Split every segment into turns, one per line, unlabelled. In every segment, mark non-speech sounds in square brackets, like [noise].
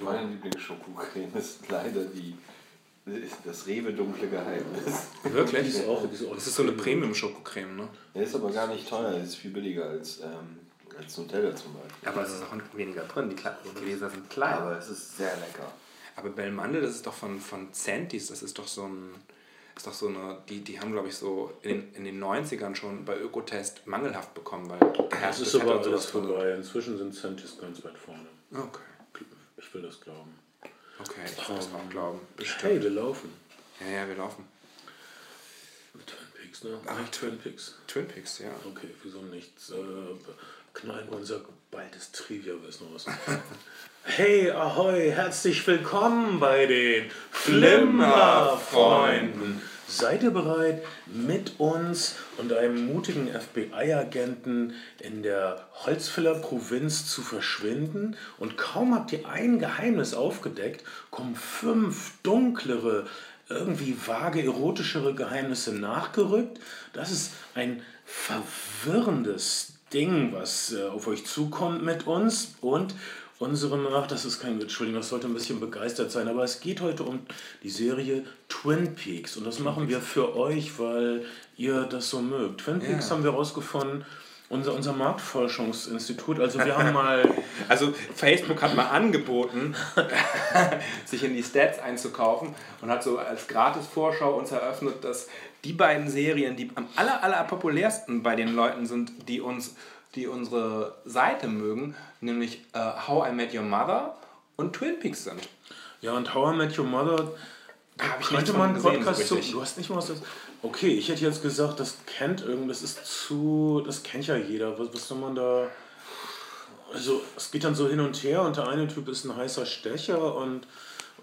Meine Lieblingsschokocreme ist leider die ist das Rewe dunkle Geheimnis.
Wirklich?
Ist auch, ist auch
Das ist so eine Premium-Schokocreme, ne?
Der ist aber gar nicht teuer, der ist viel billiger als, ähm, als Nutella zum Beispiel.
Aber es ist auch weniger drin, die Gläser sind klein.
Aber es ist sehr lecker.
Aber Belmande, das ist doch von, von Centis, das ist doch so ein. Ist doch so eine, die, die haben, glaube ich, so in den, in den 90ern schon bei Ökotest mangelhaft bekommen, weil
Das ist aber alles vorbei. Inzwischen sind Centis ganz weit vorne.
Okay,
Ich will das glauben.
okay, ich will das auch glauben.
Hey, wir laufen.
Ja, ja, wir laufen.
Twin Peaks, ne?
Ach,
Nicht Twin Peaks.
Twin Peaks, ja.
Okay, wieso nichts? Äh, knallen wir unser baldes Trivia-Wissen aus. [laughs] Hey, ahoi, herzlich willkommen bei den Flimmerfreunden. Seid ihr bereit, mit uns und einem mutigen FBI-Agenten in der Holzfäller Provinz zu verschwinden? Und kaum habt ihr ein Geheimnis aufgedeckt, kommen fünf dunklere, irgendwie vage, erotischere Geheimnisse nachgerückt. Das ist ein verwirrendes Ding, was äh, auf euch zukommt mit uns und unserem, ach, das ist kein, Entschuldigung, das sollte ein bisschen begeistert sein, aber es geht heute um die Serie Twin Peaks. Und das machen wir für euch, weil ihr das so mögt. Twin Peaks
Ja.
haben wir rausgefunden, unser, unser Marktforschungsinstitut, also wir haben [laughs] mal,
Also Facebook hat mal angeboten, [laughs] sich in die Stats einzukaufen und hat so als Gratis-Vorschau uns eröffnet, dass die beiden Serien, die am aller, aller populärsten bei den Leuten sind, die uns, die unsere Seite mögen, nämlich äh, How I Met Your Mother und Twin Peaks sind.
ja und How I Met Your Mother,
Da habe ich
könnte man einen Podcast
so
zu, du hast nicht mal was okay, ich hätte jetzt gesagt, das kennt irgend, das ist zu, das kennt ja jeder, was, was soll man da... Also es geht dann so hin und her und der eine Typ ist ein heißer Stecher und,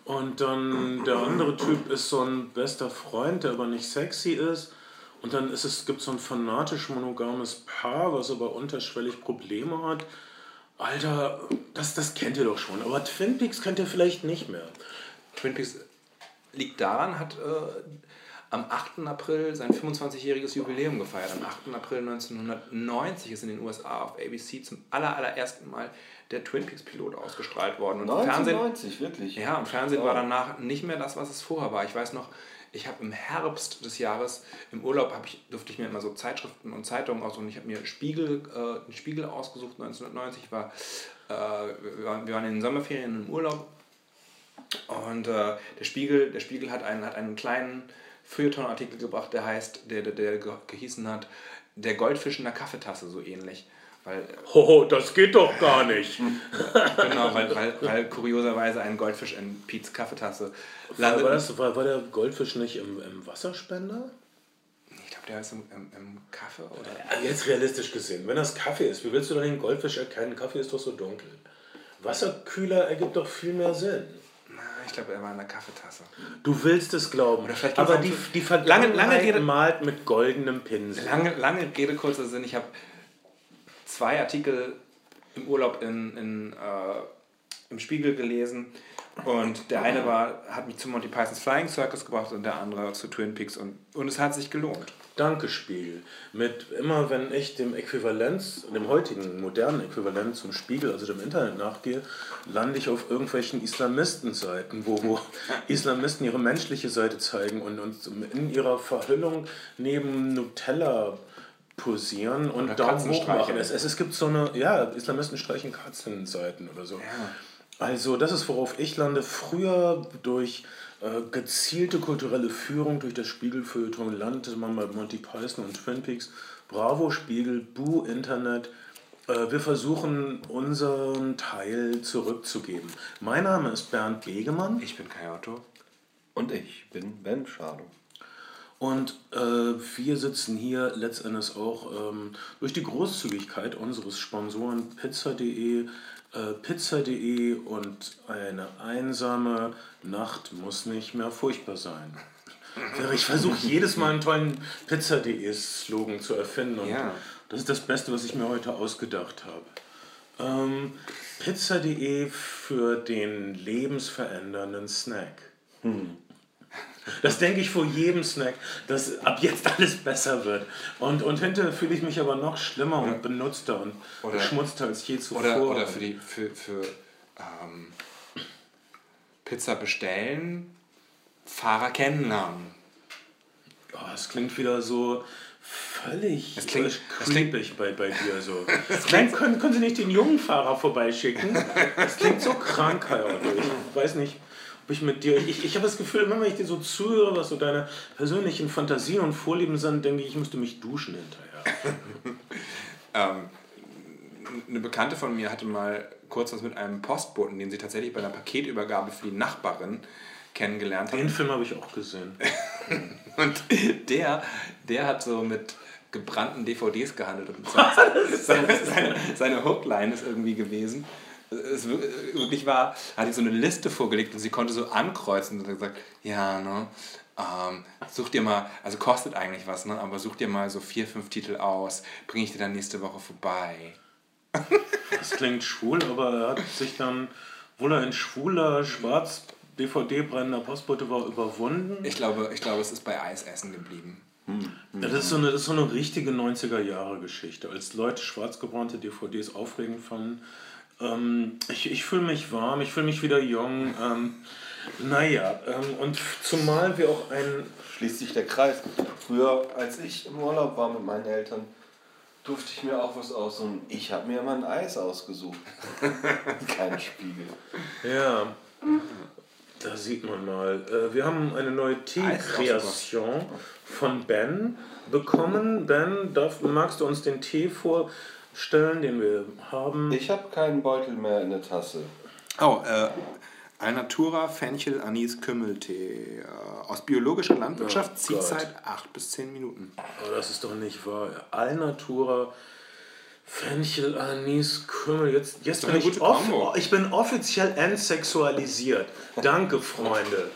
und dann der andere Typ ist so ein bester Freund, der aber nicht sexy ist. Und dann ist es, gibt so ein fanatisch monogames Paar, was aber unterschwellig Probleme hat. Alter, das, das kennt ihr doch schon. Aber Twin Peaks kennt ihr vielleicht nicht mehr.
Twin Peaks liegt daran, hat äh, am 8. April sein 25-jähriges Jubiläum gefeiert. Am 8. April 1990 ist in den USA auf ABC zum aller, allerersten Mal der Twin Peaks Pilot ausgestrahlt worden. Und im Fernsehen,
1990, wirklich.
ja, und Fernsehen war danach nicht mehr das, was es vorher war. Ich weiß noch, ich habe im Herbst des Jahres im Urlaub ich, durfte ich mir immer so Zeitschriften und Zeitungen aussuchen. Ich habe mir Spiegel, äh, einen Spiegel ausgesucht 1990. Ich war, äh, wir, waren, wir waren in den Sommerferien im Urlaub und äh, der Spiegel, der Spiegel hat einen, hat einen kleinen Feuilleton-Artikel gebracht, der heißt, der, der, der ge- gehießen hat, der Goldfisch in der Kaffeetasse, so ähnlich. Weil,
Hoho, das geht doch gar nicht.
genau, weil, weil, weil kurioserweise ein Goldfisch in Pete's Kaffeetasse
War,
landet.
war, das, war, war der Goldfisch nicht im, im Wasserspender?
Ich glaube, der ist im, im, im Kaffee oder.
Also Jetzt realistisch gesehen, wenn das Kaffee ist, wie willst du dann den Goldfisch erkennen? Kaffee ist doch so dunkel. Wasserkühler ergibt doch viel mehr Sinn.
Na, Ich glaube, er war in der Kaffeetasse.
Du willst es glauben.
vielleicht
Aber die, die
Lange-
Vergangenheit
lange Rede-
malt mit goldenem Pinsel.
Lange, lange Rede, kurzer Sinn. Ich habe zwei Artikel im Urlaub in, in, äh, im Spiegel gelesen. Und der eine war, hat mich zu Monty Pythons Flying Circus gebracht und der andere zu Twin Peaks. Und, und es hat sich gelohnt.
Danke, Spiegel. Mit immer, wenn ich dem Äquivalenz, dem heutigen modernen Äquivalent zum Spiegel, also dem Internet nachgehe, lande ich auf irgendwelchen Islamistenseiten, wo, wo [laughs] Islamisten ihre menschliche Seite zeigen und uns in ihrer Verhüllung neben Nutella posieren und
Oder
Daumen hoch machen. Es, es, es gibt so eine, ja, Islamisten streichen Katzenseiten oder so. Also das ist, worauf ich lande. Früher durch äh, gezielte kulturelle Führung durch das Spiegelfeuilleton landete man bei Monty Python und Twin Peaks. Bravo Spiegel, Buh Internet. Äh, wir versuchen unseren Teil zurückzugeben. Mein Name ist Bernd Begemann
Ich bin Kai Otto.
Und ich bin Ben Schado.
Und äh, wir sitzen hier letztendlich auch ähm, durch die Großzügigkeit unseres Sponsoren pizza.de, äh, pizza.de und eine einsame Nacht muss nicht mehr furchtbar sein. Ich versuche jedes Mal einen tollen Pizza.de-Slogan zu erfinden und
Ja.
das ist das Beste, was ich mir heute ausgedacht habe. Ähm, Pizza.de für den lebensverändernden Snack. Das denke ich vor jedem Snack, dass ab jetzt alles besser wird. Und, und hinterher fühle ich mich aber noch schlimmer und benutzter und
Oder-
beschmutzter als je zuvor.
Oder, oder für die für, für ähm, Pizza bestellen, Fahrer kennenlernen.
Oh, es klingt wieder so völlig
Es klingt-
äh,
klingt-
creepig bei, bei dir so. [laughs] Nein, können, können Sie nicht den jungen Fahrer vorbeischicken? [laughs] Das klingt so krank, Herr Otto. Ich weiß nicht, ich mit dir... Ich, ich habe das Gefühl, immer wenn ich dir so zuhöre, was so deine persönlichen Fantasien und Vorlieben sind, denke ich, ich müsste mich duschen hinterher. [laughs]
Ähm, eine Bekannte von mir hatte mal kurz was mit einem Postboten, den sie tatsächlich bei einer Paketübergabe für die Nachbarin kennengelernt hat.
Den Film habe ich auch gesehen. [laughs]
Und der, der hat so mit gebrannten DVDs gehandelt. Und seine, [laughs] seine, seine, seine Hookline ist irgendwie gewesen. Es wir- wirklich war, hat sie so eine Liste vorgelegt und sie konnte so ankreuzen und hat gesagt, ja, ne, ähm, such dir mal, also kostet eigentlich was, ne, aber such dir mal so vier, fünf Titel aus, bringe ich dir dann nächste Woche vorbei. [laughs]
Das klingt schwul, aber er hat sich dann, obwohl er ein schwuler, schwarz DVD-brennender Postbote war, überwunden.
Ich glaube, ich glaube, es ist bei Eisessen geblieben.
Ja, das, ist so eine, das ist so eine richtige 90er-Jahre-Geschichte. Als Leute schwarzgebrannte DVDs aufregend fanden. Ähm, ich ich fühle mich warm, ich fühle mich wieder jung. Ähm, naja, ähm, und zumal wir auch ein.
Schließt sich der Kreis. Früher, als ich im Urlaub war mit meinen Eltern, durfte ich mir auch was aussuchen. Ich habe mir immer ein Eis ausgesucht. [laughs] Kein Spiegel.
Ja, da sieht man mal. Äh, wir haben eine neue Tee-Kreation von Ben bekommen. Ben, darf, magst du uns den Tee vorstellen, den wir haben?
Ich habe keinen Beutel mehr in der Tasse.
Oh, äh, Alnatura Fenchel Anis Kümmeltee. Äh, aus biologischer Landwirtschaft,
Oh
Ziehzeit 8 bis 10 Minuten.
Oh, das ist doch nicht wahr. Alnatura, Fenchel, Anis, Kümmel. Jetzt, jetzt
doch
bin ich, off ich bin offiziell entsexualisiert. Danke, Freunde.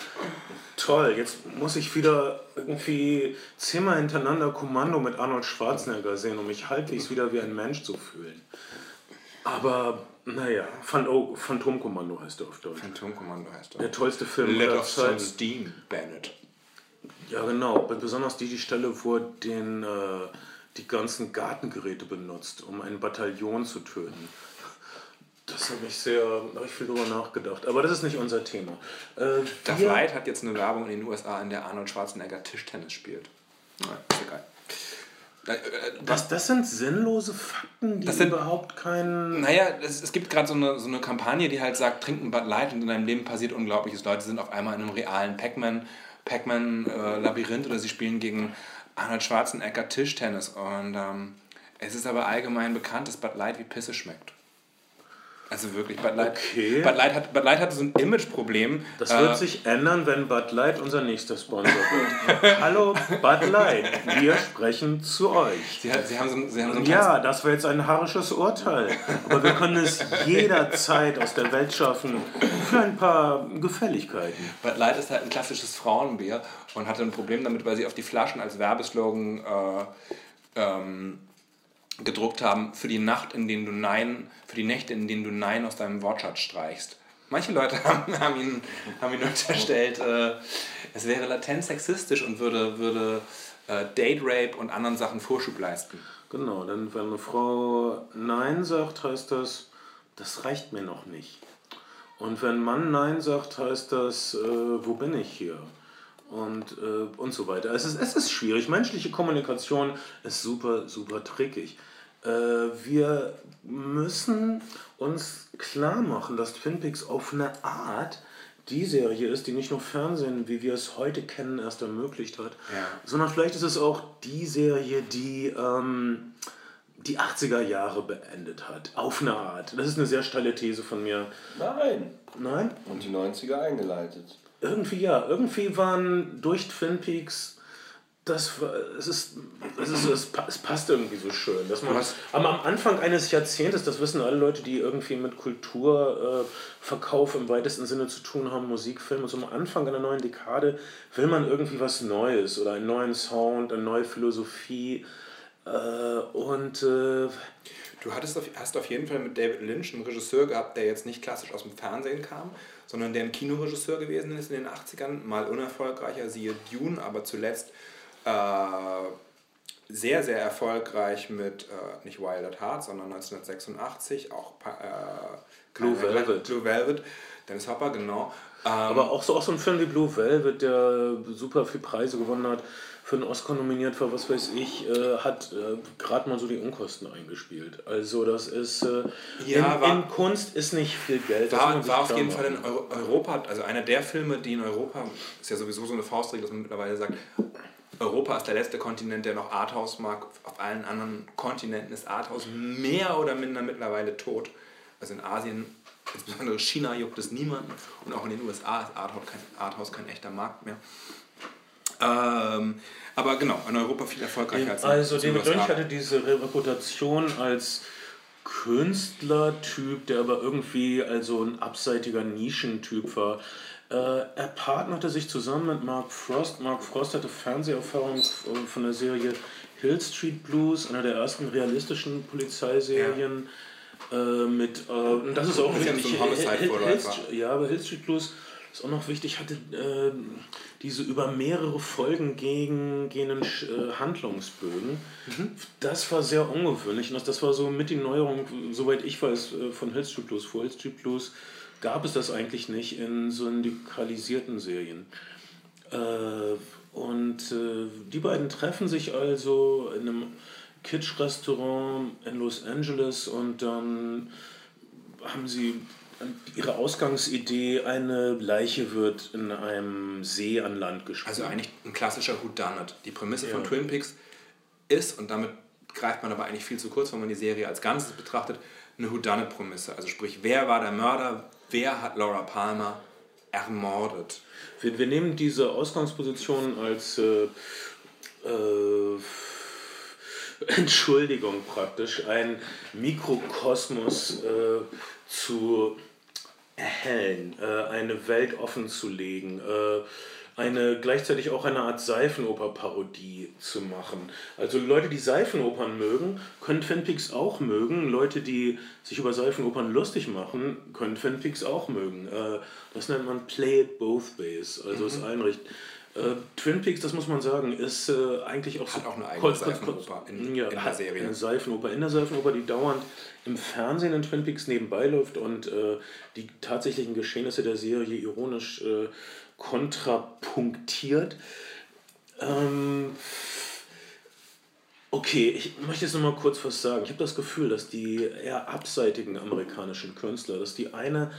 Toll, jetzt muss ich wieder irgendwie zehnmal hintereinander Kommando mit Arnold Schwarzenegger sehen, um mich halbwegs wieder wie ein Mensch zu fühlen. Aber, naja, Phan oh, Phantomkommando heißt er auf Deutsch.
Phantomkommando heißt
Der
er.
tollste Film
Let off some steam, Bennett.
Ja, genau. Besonders die, die Stelle, wo er den, äh, die ganzen Gartengeräte benutzt, um ein Bataillon zu töten. Das habe ich sehr, da habe ich viel drüber nachgedacht. Aber das ist nicht unser Thema. Äh,
Duff
wir-
Light hat jetzt eine Werbung in den USA, in der Arnold Schwarzenegger Tischtennis spielt. Ja, ist egal. Äh, äh,
das, das sind sinnlose Fakten, die
Das sind-
überhaupt keinen.
Naja, es, es gibt gerade so eine, so eine Kampagne, die halt sagt, trinken Bud Light und in deinem Leben passiert Unglaubliches. Leute sind auf einmal in einem realen Pac-Man Pac-Man äh, Labyrinth oder sie spielen gegen Arnold Schwarzenegger Tischtennis. Und ähm, es ist aber allgemein bekannt, dass Bud Light wie Pisse schmeckt. Also wirklich, Bud Light,
Okay.
Bud Light, hat, Bud Light hatte so ein Imageproblem.
Das
Äh,
wird sich ändern, wenn Bud Light unser nächster Sponsor wird. [laughs] Hallo Bud Light, wir sprechen zu euch.
sie, sie haben so, sie haben so
Ja, das war jetzt ein harsches Urteil. Aber wir können es jederzeit aus der Welt schaffen für ein paar Gefälligkeiten.
Bud Light ist halt ein klassisches Frauenbier und hatte ein Problem damit, weil sie auf die Flaschen als Werbeslogan äh, ähm, gedruckt haben für die Nacht, in denen du Nein, für die Nächte, in denen du Nein aus deinem Wortschatz streichst. Manche Leute [laughs] haben, haben, ihn, haben ihn unterstellt, äh, es wäre latent sexistisch und würde, würde äh, Date Rape und anderen Sachen Vorschub leisten.
Genau, denn wenn eine Frau Nein sagt, heißt das, das reicht mir noch nicht. Und wenn ein Mann Nein sagt, heißt das, äh, wo bin ich hier? Und, äh, und so weiter. Es ist, es ist schwierig. Menschliche Kommunikation ist super, super trickig. Äh, wir müssen uns klar machen, dass Twin Peaks auf eine Art die Serie ist, die nicht nur Fernsehen, wie wir es heute kennen, erst ermöglicht hat,
Ja.
sondern vielleicht ist es auch die Serie, die ähm, die 80er Jahre beendet hat. Auf eine Art. Das ist eine sehr steile These von mir.
Nein.
Nein?
Und die 90er eingeleitet.
Irgendwie ja. Irgendwie waren durch Twin Peaks. Das es ist, es ist, es, pa- es passt irgendwie so schön. Dass man, aber am Anfang eines Jahrzehntes, das wissen alle Leute, die irgendwie mit Kulturverkauf äh, im weitesten Sinne zu tun haben, Musik, Film und so, am Anfang einer neuen Dekade will man irgendwie was Neues oder einen neuen Sound, eine neue Philosophie. Äh, und äh,
Du hattest auf, hast auf jeden Fall mit David Lynch einen Regisseur gehabt, der jetzt nicht klassisch aus dem Fernsehen kam, sondern der ein Kinoregisseur gewesen ist in den 80ern, mal unerfolgreicher, siehe Dune, aber zuletzt sehr, sehr erfolgreich mit, äh, nicht Wild at Heart, sondern 1986, auch äh, Blue äh, Velvet. Blue Velvet, Dennis Hopper, genau.
Ähm, Aber auch so, auch so ein Film wie Blue Velvet, der super viel Preise gewonnen hat, für einen Oscar nominiert war, was weiß ich, äh, hat äh, gerade mal so die Unkosten eingespielt. Also das ist äh, ja, in, war, in, Kunst ist nicht viel Geld.
War, war auf jeden Fall in Euro Europa, also einer der Filme, die in Europa, ist ja sowieso so eine Faustregel, dass man mittlerweile sagt, Europa ist der letzte Kontinent, der noch Arthouse mag. Auf allen anderen Kontinenten ist Arthouse mehr oder minder mittlerweile tot. Also in Asien, insbesondere China, juckt es niemanden. Und auch in den USA ist Arthouse kein, Arthouse kein echter Markt mehr. Ähm, aber genau, in Europa viel erfolgreicher als
Also David Lynch hatte diese Reputation als Künstlertyp, der aber irgendwie also ein abseitiger Nischentyp war. Äh, er partnerte sich zusammen mit Mark Frost. Mark Frost hatte Fernseherfahrung von der Serie Hill Street Blues, einer der ersten realistischen Polizeiserien. Ja. Äh, mit, äh, das ist auch wichtig. Ja, aber Hill Street Blues ist auch noch wichtig, hatte äh, diese über mehrere Folgen gegen, gehenden äh, Handlungsbögen. Mhm. Das war sehr ungewöhnlich und das, war so mit die Neuerung, soweit ich weiß, äh, von Hill Street Blues. Vor Hill Street Blues gab es das eigentlich nicht in so syndikalisierten Serien. Äh, und äh, die beiden treffen sich also in einem Kitsch-Restaurant in Los Angeles und dann haben sie ihre Ausgangsidee, eine Leiche wird in einem See an Land
gespielt. Also eigentlich ein klassischer Whodunit. Die Prämisse ja. von Twin Peaks ist, und damit greift man aber eigentlich viel zu kurz, wenn man die Serie als Ganzes betrachtet, eine Whodunit-Prämisse. Also sprich, wer war der Mörder, wer hat Laura Palmer ermordet?
Wir, wir nehmen diese Ausgangsposition als äh, äh, Entschuldigung praktisch, ein Mikrokosmos äh, zu erhellen, äh, eine Welt offen zu legen, äh, eine gleichzeitig auch eine Art Seifenoper-Parodie zu machen. Also Leute, die Seifenopern mögen, können Twin Peaks auch mögen. Leute, die sich über Seifenopern lustig machen, können Twin Peaks auch mögen. Äh, das nennt man Play it both ways, also mhm. es einrichten. Äh, Twin Peaks, das muss man sagen, ist äh, eigentlich auch
hat so auch eine eigene Seifenoper in,
ja, in der Serie. Eine Seifenoper in der Seifenoper, die dauernd im Fernsehen in Twin Peaks nebenbei läuft und äh, die tatsächlichen Geschehnisse der Serie ironisch äh, kontrapunktiert. Ähm, okay, ich möchte jetzt noch mal kurz was sagen. Ich habe das Gefühl, dass die eher abseitigen amerikanischen Künstler, dass die eine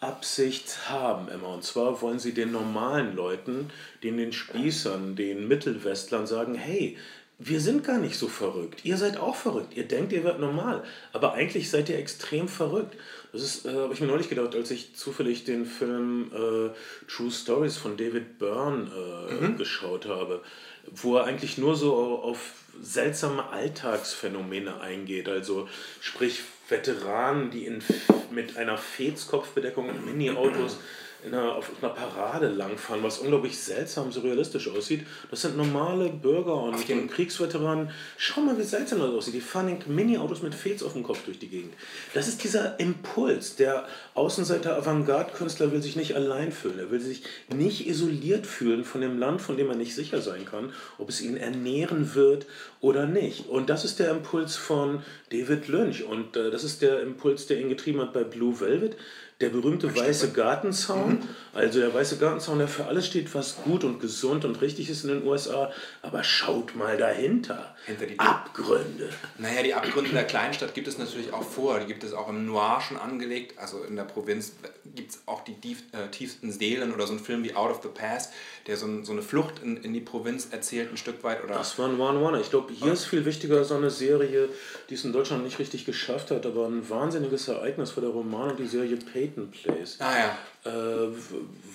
Absicht haben immer. Und zwar wollen sie den normalen Leuten, den, den Spießern, den Mittelwestlern sagen, hey, wir sind gar nicht so verrückt. Ihr seid auch verrückt. Ihr denkt, ihr werdet normal. Aber eigentlich seid ihr extrem verrückt. Das ist, äh, habe ich mir neulich gedacht, als ich zufällig den Film äh, True Stories von David Byrne äh, mhm. geschaut habe, wo er eigentlich nur so auf seltsame Alltagsphänomene eingeht. Also sprich Veteranen, die in, mit einer Fez-Kopfbedeckung in Mini-Autos [clears throat] in einer, auf einer Parade langfahren, was unglaublich seltsam surrealistisch aussieht. Das sind normale Bürger und, und Kriegsveteranen. Schau mal, wie seltsam das aussieht. Die fahren in Mini-Autos mit Fez auf dem Kopf durch die Gegend. Das ist dieser Impuls. Der Außenseiter-Avantgarde-Künstler will sich nicht allein fühlen. Er will sich nicht isoliert fühlen von dem Land, von dem er nicht sicher sein kann, ob es ihn ernähren wird oder nicht. Und das ist der Impuls von David Lynch. Und äh, das ist der Impuls, der ihn getrieben hat bei Blue Velvet der berühmte weiße Gartenzaun, mhm. also der weiße Gartenzaun, der für alles steht, was gut und gesund und richtig ist in den USA. Aber schaut mal dahinter. Hinter die Abgründe.
Naja, die Abgründe der Kleinstadt gibt es natürlich auch vor. Die gibt es auch im Noir schon angelegt. Also in der Provinz gibt es auch die tief, äh, tiefsten Seelen oder so ein Film wie Out of the Past, der so, ein, so eine Flucht in, in die Provinz erzählt, ein Stück weit. Oder
das war ein One One. Ich glaube, hier ist viel wichtiger so eine Serie, die es in Deutschland nicht richtig geschafft hat, aber ein wahnsinniges Ereignis war der Roman und die Serie Peyton Place.
Ah ja.
Äh,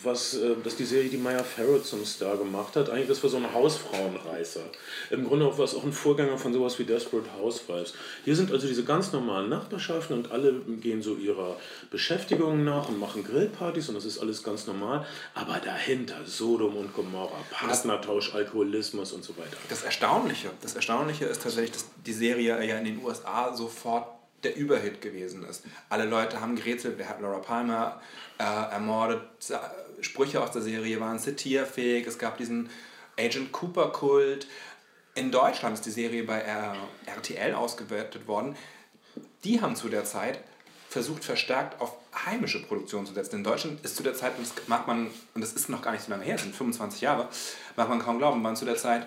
was, äh, dass die Serie die Maya Farrow zum Star gemacht hat. Eigentlich, das war so ein Hausfrauenreißer. Im Grunde war es auch ein Vorgänger von sowas wie Desperate Housewives. Hier sind also diese ganz normalen Nachbarschaften und alle gehen so ihrer Beschäftigung nach und machen Grillpartys und das ist alles ganz normal. Aber dahinter Sodom und Gomorra, Partnertausch, Alkoholismus und so weiter.
Das Erstaunliche, das Erstaunliche ist tatsächlich, dass die Serie ja in den USA sofort der Überhit gewesen ist. Alle Leute haben gerätselt, wer hat Laura Palmer äh, ermordet. Sprüche aus der Serie waren zitierfähig. Es gab diesen Agent Cooper-Kult. In Deutschland ist die Serie bei RTL ausgewertet worden. Die haben zu der Zeit versucht verstärkt auf heimische Produktion zu setzen. In Deutschland ist zu der Zeit, und das mag man, und das ist noch gar nicht so lange her, das sind 25 Jahre, mag man kaum glauben, waren zu der Zeit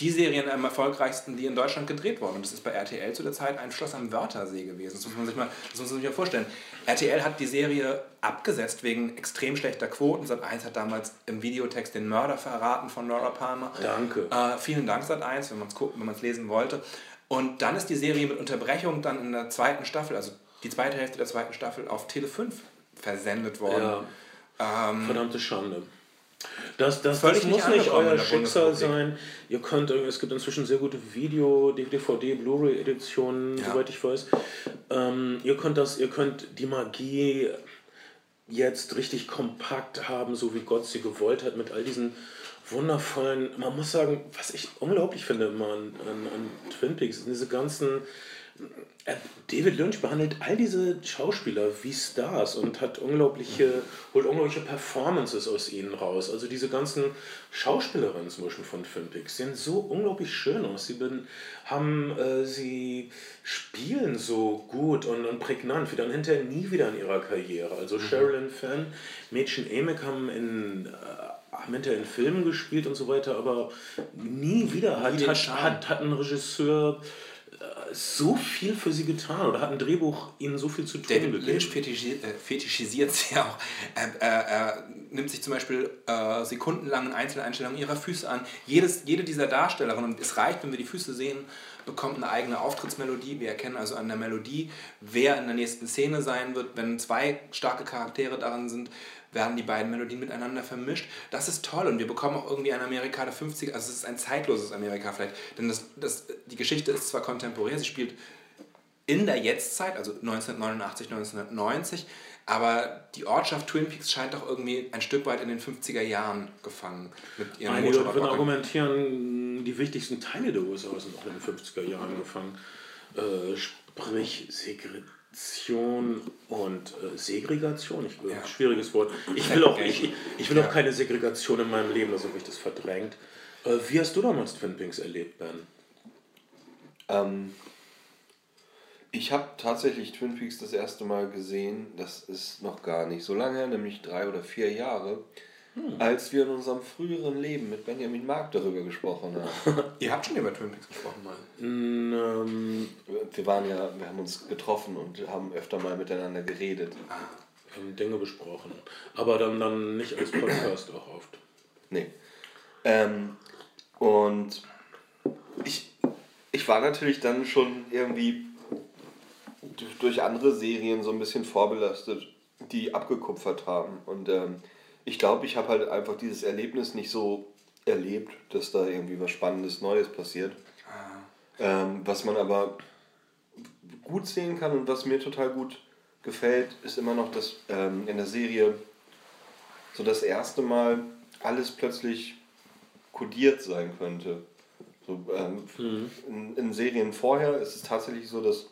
die Serien am erfolgreichsten, die in Deutschland gedreht wurden. Und das ist bei RTL zu der Zeit ein Schloss am Wörthersee gewesen. Das muss man sich mal, das muss man sich mal vorstellen. RTL hat die Serie abgesetzt wegen extrem schlechter Quoten. Sat1 hat damals im Videotext den Mörder verraten von Laura Palmer.
Danke.
Äh, vielen Dank Sat1, wenn man es wenn man's lesen wollte. Und dann ist die Serie mit Unterbrechung dann in der zweiten Staffel, also die zweite Hälfte der zweiten Staffel, auf Tele 5 versendet worden.
Ja.
Ähm,
Verdammte Schande. Das, das, das muss nicht euer Schicksal sein. Ihr könnt, es gibt inzwischen sehr gute Video, DVD, Blu-ray-Editionen,
Ja.
soweit ich weiß. Ähm, ihr könnt das, ihr könnt die Magie jetzt richtig kompakt haben, so wie Gott sie gewollt hat, mit all diesen wundervollen, man muss sagen, was ich unglaublich finde immer an, an, an Twin Peaks, diese ganzen David Lynch behandelt all diese Schauspieler wie Stars und hat unglaubliche, holt unglaubliche Performances aus ihnen raus. Also diese ganzen Schauspielerinnen zum Beispiel von Peaks sehen so unglaublich schön aus. Sie bin, haben, äh, sie spielen so gut und, und prägnant, wie dann hinterher nie wieder in ihrer Karriere. Also Sherilyn Fenn, Mädchen Amick haben in äh, haben hinterher in Filmen gespielt und so weiter, aber nie wieder hat, hat, hat, hat ein Regisseur äh, so viel für sie getan oder hat ein Drehbuch ihnen so viel zu tun
David
gegeben.
Lynch äh, fetischisiert sie auch. Er, er, er nimmt sich zum Beispiel äh, sekundenlang in Einzeleinstellungen ihrer Füße an. Jedes, jede dieser Darstellerinnen, und es reicht, wenn wir die Füße sehen, bekommt eine eigene Auftrittsmelodie. Wir erkennen also an der Melodie, wer in der nächsten Szene sein wird. Wenn zwei starke Charaktere daran sind, werden die beiden Melodien miteinander vermischt. Das ist toll und wir bekommen auch irgendwie ein Amerika der 50er, also es ist ein zeitloses Amerika vielleicht, denn das, das, die Geschichte ist zwar kontemporär, sie spielt in der Jetztzeit, also 1989, 1990, aber die Ortschaft Twin Peaks scheint doch irgendwie ein Stück weit in den 50er Jahren gefangen mit ihren
Einige würden argumentieren, die wichtigsten Teile der USA sind auch in den 50er Jahren gefangen. Äh, sprich Segregation und äh, Segregation, ich,
Ja.
schwieriges Wort. Ich will, auch, ich,
Segregation.
ich will
Ja.
auch keine Segregation in meinem Leben, also habe ich das verdrängt. Äh, wie hast du damals Twin Peaks erlebt, Ben?
Ähm, ich habe tatsächlich Twin Peaks das erste Mal gesehen, das ist noch gar nicht so lange, her, nämlich drei oder vier Jahre, als wir in unserem früheren Leben mit Benjamin Mark darüber gesprochen haben. [laughs]
Ihr habt schon über Twin Peaks gesprochen mal.
Mm, ähm,
Wir waren ja, wir haben uns getroffen und haben öfter mal miteinander geredet.
wir haben Dinge besprochen. Aber dann, dann nicht als Podcast auch oft.
Nee. Ähm, und ich, ich war natürlich dann schon irgendwie durch- durch andere Serien so ein bisschen vorbelastet, die abgekupfert haben. Und ähm, ich glaube, ich habe halt einfach dieses Erlebnis nicht so erlebt, dass da irgendwie was Spannendes Neues passiert. Ähm, was man aber gut sehen kann und was mir total gut gefällt, ist immer noch, dass ähm, in der Serie so das erste Mal alles plötzlich kodiert sein könnte. So, ähm, in, in Serien vorher ist es tatsächlich so, dass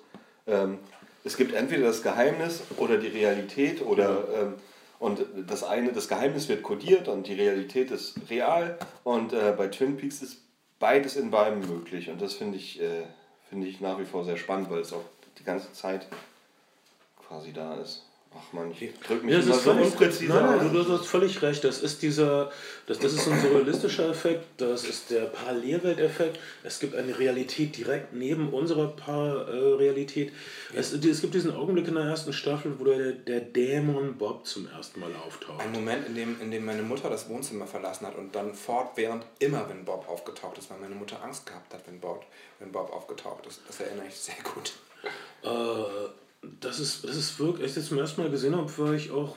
ähm, es gibt entweder das Geheimnis oder die Realität oder ähm, und das eine, das Geheimnis wird kodiert und die Realität ist real und äh, bei Twin Peaks ist beides in beidem möglich und das finde ich, äh, finde ich nach wie vor sehr spannend, weil es auch die ganze Zeit quasi da ist. Ach man, ich drücke mich
Ja, das
immer so
völlig,
unpräzise
nein, nein, du, du hast völlig recht. Das ist dieser, das, das ist ein surrealistischer Effekt, das ist der Parallelwelteffekt. Es gibt eine Realität direkt neben unserer Par äh, Realität. Es, es gibt diesen Augenblick in der ersten Staffel, wo der, der Dämon Bob zum ersten Mal auftaucht.
Ein Moment, in dem, in dem meine Mutter das Wohnzimmer verlassen hat und dann fortwährend immer, wenn Bob aufgetaucht ist, weil meine Mutter Angst gehabt hat, wenn Bob, wenn Bob aufgetaucht ist. Das erinnere ich sehr gut.
Äh, das ist, das ist wirklich, als ich das zum ersten Mal gesehen habe, war ich auch,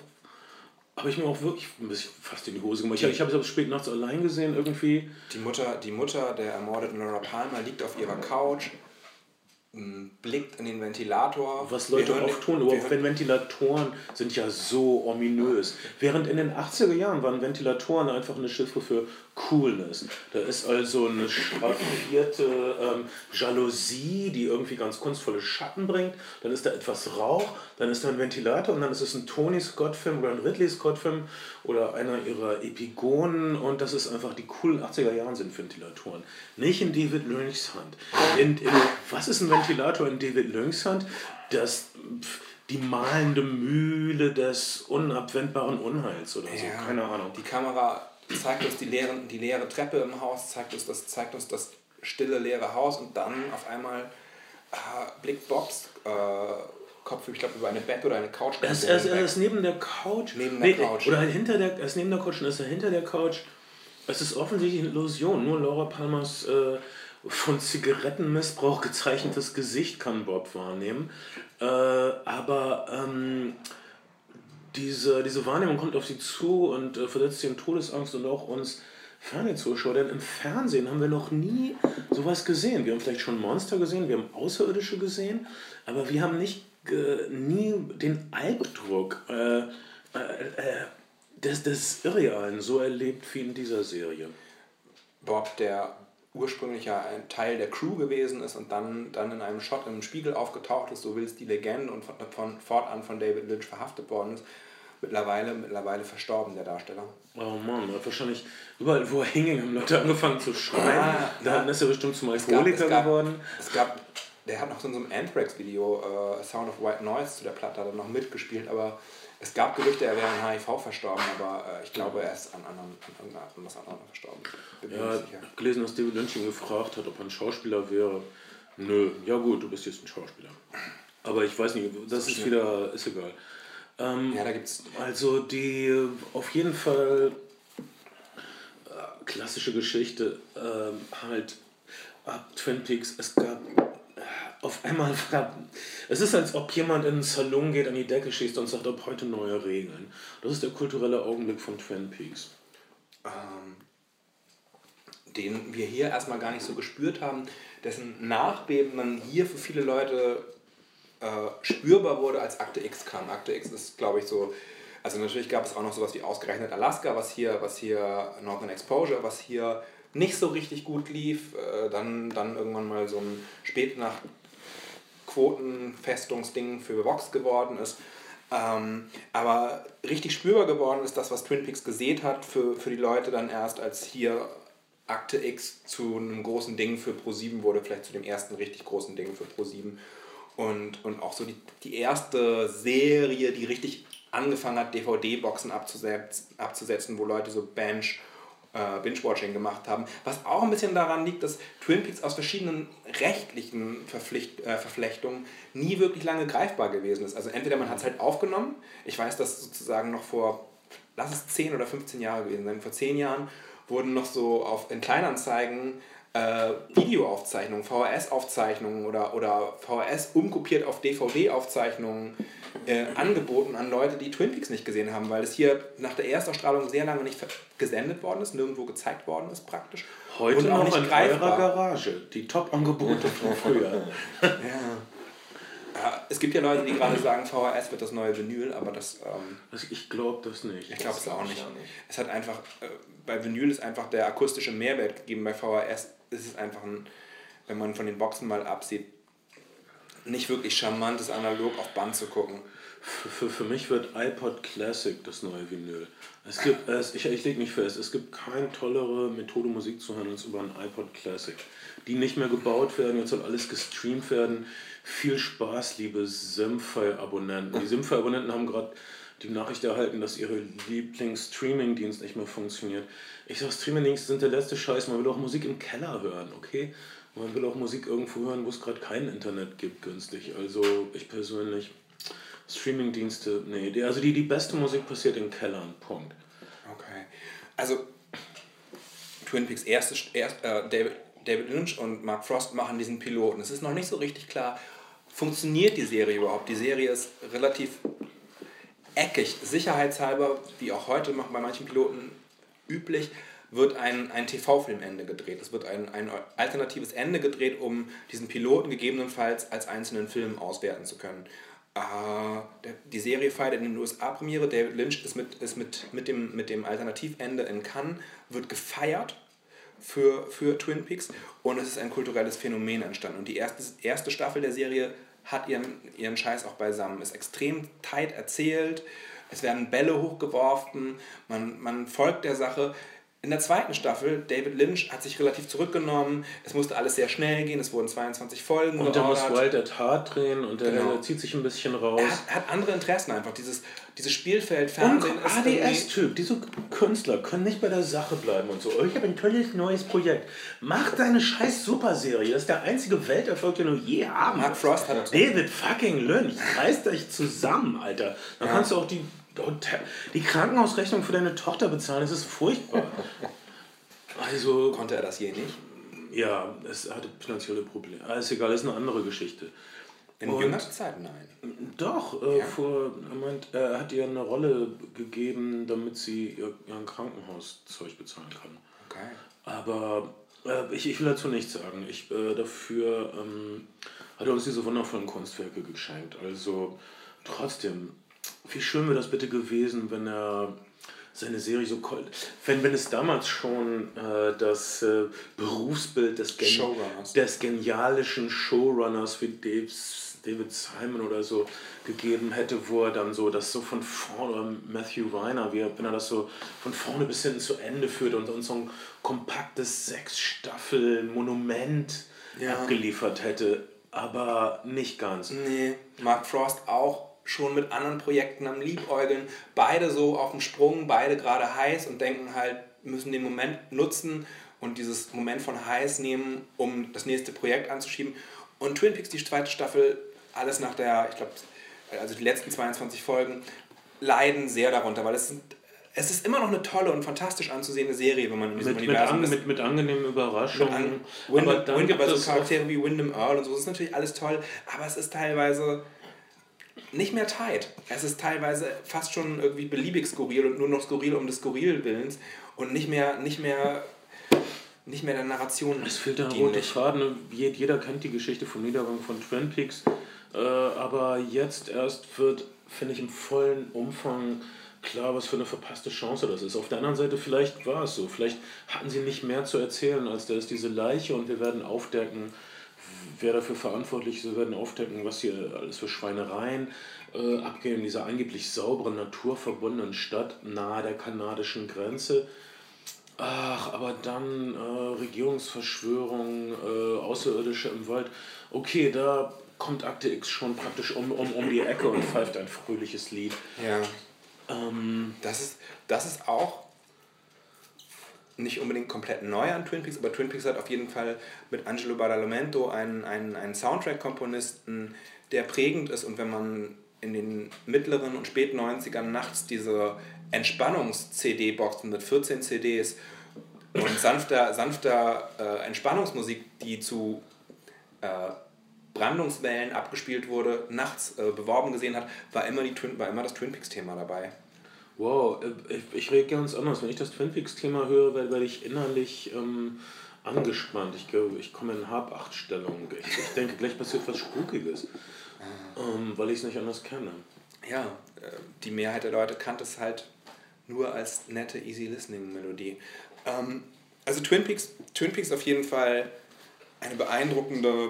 habe ich mir auch wirklich ein bisschen fast in die Hose gemacht. Ich, ich habe es aber spät nachts allein gesehen irgendwie.
Die Mutter, die Mutter der ermordeten Laura Palmer liegt auf ihrer Couch, blickt in den Ventilator.
Was Leute
hören-
oft tun, überhaupt wenn Ventilatoren sind ja so ominös. Während in den 80er Jahren waren Ventilatoren einfach eine Chiffre für Coolness. Da ist also eine schraffierte ähm, Jalousie, die irgendwie ganz kunstvolle Schatten bringt. Dann ist da etwas Rauch, dann ist da ein Ventilator und dann ist es ein Tony Scott-Film oder ein Ridley Scott-Film oder einer ihrer Epigonen und das ist einfach die coolen 80er Jahren sind Ventilatoren. Nicht in David Lynchs Hand. In, in, was ist ein Ventilator in David Lynchs Hand? Das, pf, die malende Mühle des unabwendbaren Unheils oder so.
Ja,
Keine Ahnung.
Die Kamera zeigt uns die leere, die leere Treppe im Haus, zeigt uns, das, zeigt uns das stille, leere Haus und dann auf einmal äh, blickt Bobs äh, Kopf, ich glaube, über eine Bett oder eine Couch.
Er ist, er, ist, er ist neben der Couch.
Neben der Couch.
Oder halt hinter der, er ist neben der Couch und ist er hinter der Couch. Es ist offensichtlich eine Illusion. Nur Laura Palmers äh, von Zigarettenmissbrauch gezeichnetes Gesicht kann Bob wahrnehmen. Äh, aber ähm, diese, diese Wahrnehmung kommt auf sie zu und äh, versetzt sie in Todesangst und auch uns Fernsehzuschauer. Denn im Fernsehen haben wir noch nie sowas gesehen. Wir haben vielleicht schon Monster gesehen, wir haben Außerirdische gesehen, aber wir haben nicht äh, nie den Albdruck äh, äh, äh, des, des Irrealen so erlebt wie in dieser Serie.
Bob, der ursprünglich ja ein Teil der Crew gewesen ist und dann, dann in einem Shot im Spiegel aufgetaucht ist, so will es die Legende und von, von fortan von David Lynch verhaftet worden ist. Mittlerweile, mittlerweile verstorben, der Darsteller.
Oh Mann, hat wahrscheinlich überall, wo er hinging, haben Leute angefangen zu schreien.
Ah,
da
ja.
ist er bestimmt zum
Es gab-
Alkoholiker
es gab,
geworden.
Es gab, der hat noch so in so einem Anthrax-Video, äh, Sound of White Noise, zu der Platte er noch mitgespielt, aber es gab Gerüchte, er wäre an HIV verstorben, aber äh, ich glaube, er ist an, anderen, an irgendwas anderem verstorben. Bin
Ja, ich habe gelesen, dass David Lynch ihn gefragt hat, ob er ein Schauspieler wäre. Nö, ja gut, du bist jetzt ein Schauspieler. Aber ich weiß nicht, das ist wieder, ist egal. Ähm,
Ja, da gibt's
Also die äh, auf jeden Fall äh, klassische Geschichte, ähm, halt ab Twin Peaks, es gab äh, auf einmal, es ist als ob jemand in einen Salon geht, an die Decke schießt und sagt, ab heute neue Regeln. Das ist der kulturelle Augenblick von Twin Peaks.
ähm, den wir hier erstmal gar nicht so gespürt haben, dessen Nachbeben dann hier für viele Leute äh, spürbar wurde, als Akte X kam. Akte X ist, glaube ich, so. Also natürlich gab es auch noch sowas wie ausgerechnet Alaska, was hier, was hier Northern Exposure, was hier nicht so richtig gut lief. Äh, dann, dann irgendwann mal so ein Spätnacht Quotenfestungsding für Vox geworden ist. Ähm, aber richtig spürbar geworden ist das, was Twin Peaks gesät hat für, für die Leute dann erst, als hier Akte X zu einem großen Ding für Pro7 wurde, vielleicht zu dem ersten richtig großen Ding für Pro7. Und, und auch so die, die erste Serie, die richtig angefangen hat, DVD-Boxen abzusetzen, abzusetzen, wo Leute so Bench äh, Binge-Watching gemacht haben. Was auch ein bisschen daran liegt, dass Twin Peaks aus verschiedenen rechtlichen Verpflicht, äh, Verflechtungen nie wirklich lange greifbar gewesen ist. Also entweder man hat es halt aufgenommen, ich weiß, dass sozusagen noch vor, lass es 10 oder 15 Jahre gewesen sein, vor 10 Jahren wurden noch so auf, in Kleinanzeigen äh, Videoaufzeichnungen, VHS-Aufzeichnungen oder, oder VHS umkopiert auf DVD-Aufzeichnungen äh, angeboten an Leute, die Twin Peaks nicht gesehen haben, weil es hier nach der Erstausstrahlung sehr lange nicht gesendet worden ist, nirgendwo gezeigt worden ist praktisch.
Heute
Und auch
noch
nicht
in eurer
greifbar.
Garage. Die Top-Angebote von früher. [laughs]
Ja, es gibt ja Leute, die gerade sagen, VHS wird das neue Vinyl, aber das, ähm,
Also ich glaube das nicht.
ich glaube es auch nicht.
nicht.
Es hat einfach, äh, bei Vinyl ist einfach der akustische Mehrwert gegeben, bei VHS ist es einfach ein, wenn man von den Boxen mal absieht, nicht wirklich charmantes analog auf Band zu gucken.
Für, für, für mich wird iPod Classic das neue Vinyl. Es gibt, es, ich, ich lege mich fest, es gibt keine tollere Methode, Musik zu hören, als über ein iPod Classic. Die nicht mehr gebaut werden, jetzt soll alles gestreamt werden. Viel Spaß, liebe Simfy-Abonnenten. Die [laughs] Simfy-Abonnenten haben gerade die Nachricht erhalten, dass ihre Lieblings-Streaming-Dienst nicht mehr funktioniert. Ich sag, Streaming-Dienste sind der letzte Scheiß. Man will auch Musik im Keller hören, okay? Man will auch Musik irgendwo hören, wo es gerade kein Internet gibt, günstig. Also ich persönlich, Streaming-Dienste, nee. Die, also die, die beste Musik passiert in Kellern, Punkt.
Okay. Also, Twin Peaks, erste, erst, äh, David, David Lynch und Mark Frost machen diesen Piloten. Es ist noch nicht so richtig klar, funktioniert die Serie überhaupt? Die Serie ist relativ eckig. Sicherheitshalber, wie auch heute noch bei manchen Piloten üblich, wird ein, ein TV-Filmende gedreht. Es wird ein, ein alternatives Ende gedreht, um diesen Piloten gegebenenfalls als einzelnen Film auswerten zu können. Äh, die Serie feiert in den USA Premiere. David Lynch ist, mit, ist mit, mit, dem, mit dem Alternativende in Cannes, wird gefeiert für, für Twin Peaks und es ist ein kulturelles Phänomen entstanden. Und die erste, erste Staffel der Serie hat ihren, ihren Scheiß auch beisammen. Ist extrem tight erzählt, es werden Bälle hochgeworfen, man, man folgt der Sache. In der zweiten Staffel, David Lynch hat sich relativ zurückgenommen, es musste alles sehr schnell gehen, es wurden 22 Folgen
Und der muss Wild at Heart drehen und der
Genau.
zieht sich ein bisschen raus.
Er hat, hat andere Interessen einfach. Dieses, dieses Spielfeld,
Und
Fernsehen
ADS-Typ, diese Künstler können nicht bei der Sache bleiben und so. Ich habe ein tolles neues Projekt. Mach deine scheiß Superserie. Das ist der einzige Welterfolg, den du je haben
Mark. Frost hat-
David fucking Lynch, reißt euch zusammen, Alter. Dann kannst du auch die, Hotel- die Krankenhausrechnung für deine Tochter bezahlen. Das ist furchtbar. [laughs] Also,
Konnte er das je nicht?
ja, es hatte finanzielle Probleme. Ah, ist egal, ist eine andere Geschichte.
In
Und-
jüngerer Zeit? Nein.
Doch, äh,
Ja.
vor, er, meint, er hat ihr eine Rolle gegeben, damit sie ihr, ihren Krankenhauszeug bezahlen kann.
Okay.
Aber äh, ich, ich will dazu nichts sagen. Ich, äh, dafür ähm, hat er uns diese wundervollen Kunstwerke geschenkt. Also trotzdem, wie schön wäre das bitte gewesen, wenn er seine Serie so wenn, wenn es damals schon äh, das äh, Berufsbild des, Gen
Showrunners.
des genialischen Showrunners wie Dave, David Simon oder so gegeben hätte, wo er dann so das so von vorne, Matthew Weiner, wie er, wenn er das so von vorne bis hinten zu Ende führt und uns so ein kompaktes Sechs-Staffel-Monument
Ja.
abgeliefert hätte. Aber nicht ganz.
Nee, Mark Frost auch schon mit anderen Projekten am Liebäugeln. Beide so auf dem Sprung, beide gerade heiß und denken halt, müssen den Moment nutzen und dieses Moment von heiß nehmen, um das nächste Projekt anzuschieben. Und Twin Peaks, die zweite Staffel, alles nach der, ich glaube, also die letzten 22 Folgen, leiden sehr darunter, weil es sind es ist immer noch eine tolle und fantastisch anzusehende Serie, wenn man in diesem
Mit, mit,
Universum
an,
ist.
mit, mit angenehmen Überraschungen.
An
aber
Wyndham,
dann
Wyndham,
gibt
also Charaktere wie Wyndham Earl und so, das ist natürlich alles toll, aber es ist teilweise nicht mehr tight. Es ist teilweise fast schon irgendwie beliebig skurril und nur noch skurril um des skurril Willens und nicht mehr, nicht mehr, nicht mehr der Narration.
Es fehlt der rote. Faden. Je- Jeder kennt die Geschichte vom Niedergang von Twin Peaks. Äh, aber jetzt erst wird, finde ich, im vollen Umfang klar, was für eine verpasste Chance das ist. Auf der anderen Seite, vielleicht war es so. Vielleicht hatten sie nicht mehr zu erzählen, als da ist diese Leiche und wir werden aufdecken, wer dafür verantwortlich ist. Wir werden aufdecken, was hier alles für Schweinereien äh, abgehen in dieser angeblich sauberen, naturverbundenen Stadt nahe der kanadischen Grenze. Ach, aber dann äh, Regierungsverschwörung, äh, Außerirdische im Wald. Okay, da kommt Akte X schon praktisch um, um, um die Ecke und pfeift ein fröhliches Lied.
Ja.
Ähm,
Das ist, das ist auch nicht unbedingt komplett neu an Twin Peaks, aber Twin Peaks hat auf jeden Fall mit Angelo Badalamento einen, einen, einen Soundtrack-Komponisten, der prägend ist und wenn man in den mittleren und späten 90ern nachts diese Entspannungs-CD-Boxen mit 14 CDs und sanfter, sanfter äh, Entspannungsmusik, die zu äh, Brandungswellen abgespielt wurde, nachts äh, beworben gesehen hat, war immer, die Twin, war immer das Twin Peaks-Thema dabei.
Wow, äh, ich, ich rede ganz anders. Wenn ich das Twin Peaks-Thema höre, werde, werde ich innerlich ähm, angespannt. Ich, ich komme in Hab-Acht-Stellung. Ich, ich denke, gleich passiert was Spukiges, ähm, weil ich es nicht anders kenne.
Ja, äh, die Mehrheit der Leute kannte es halt nur als nette Easy Listening Melodie. Ähm, also Twin Peaks, Twin Peaks auf jeden Fall eine beeindruckende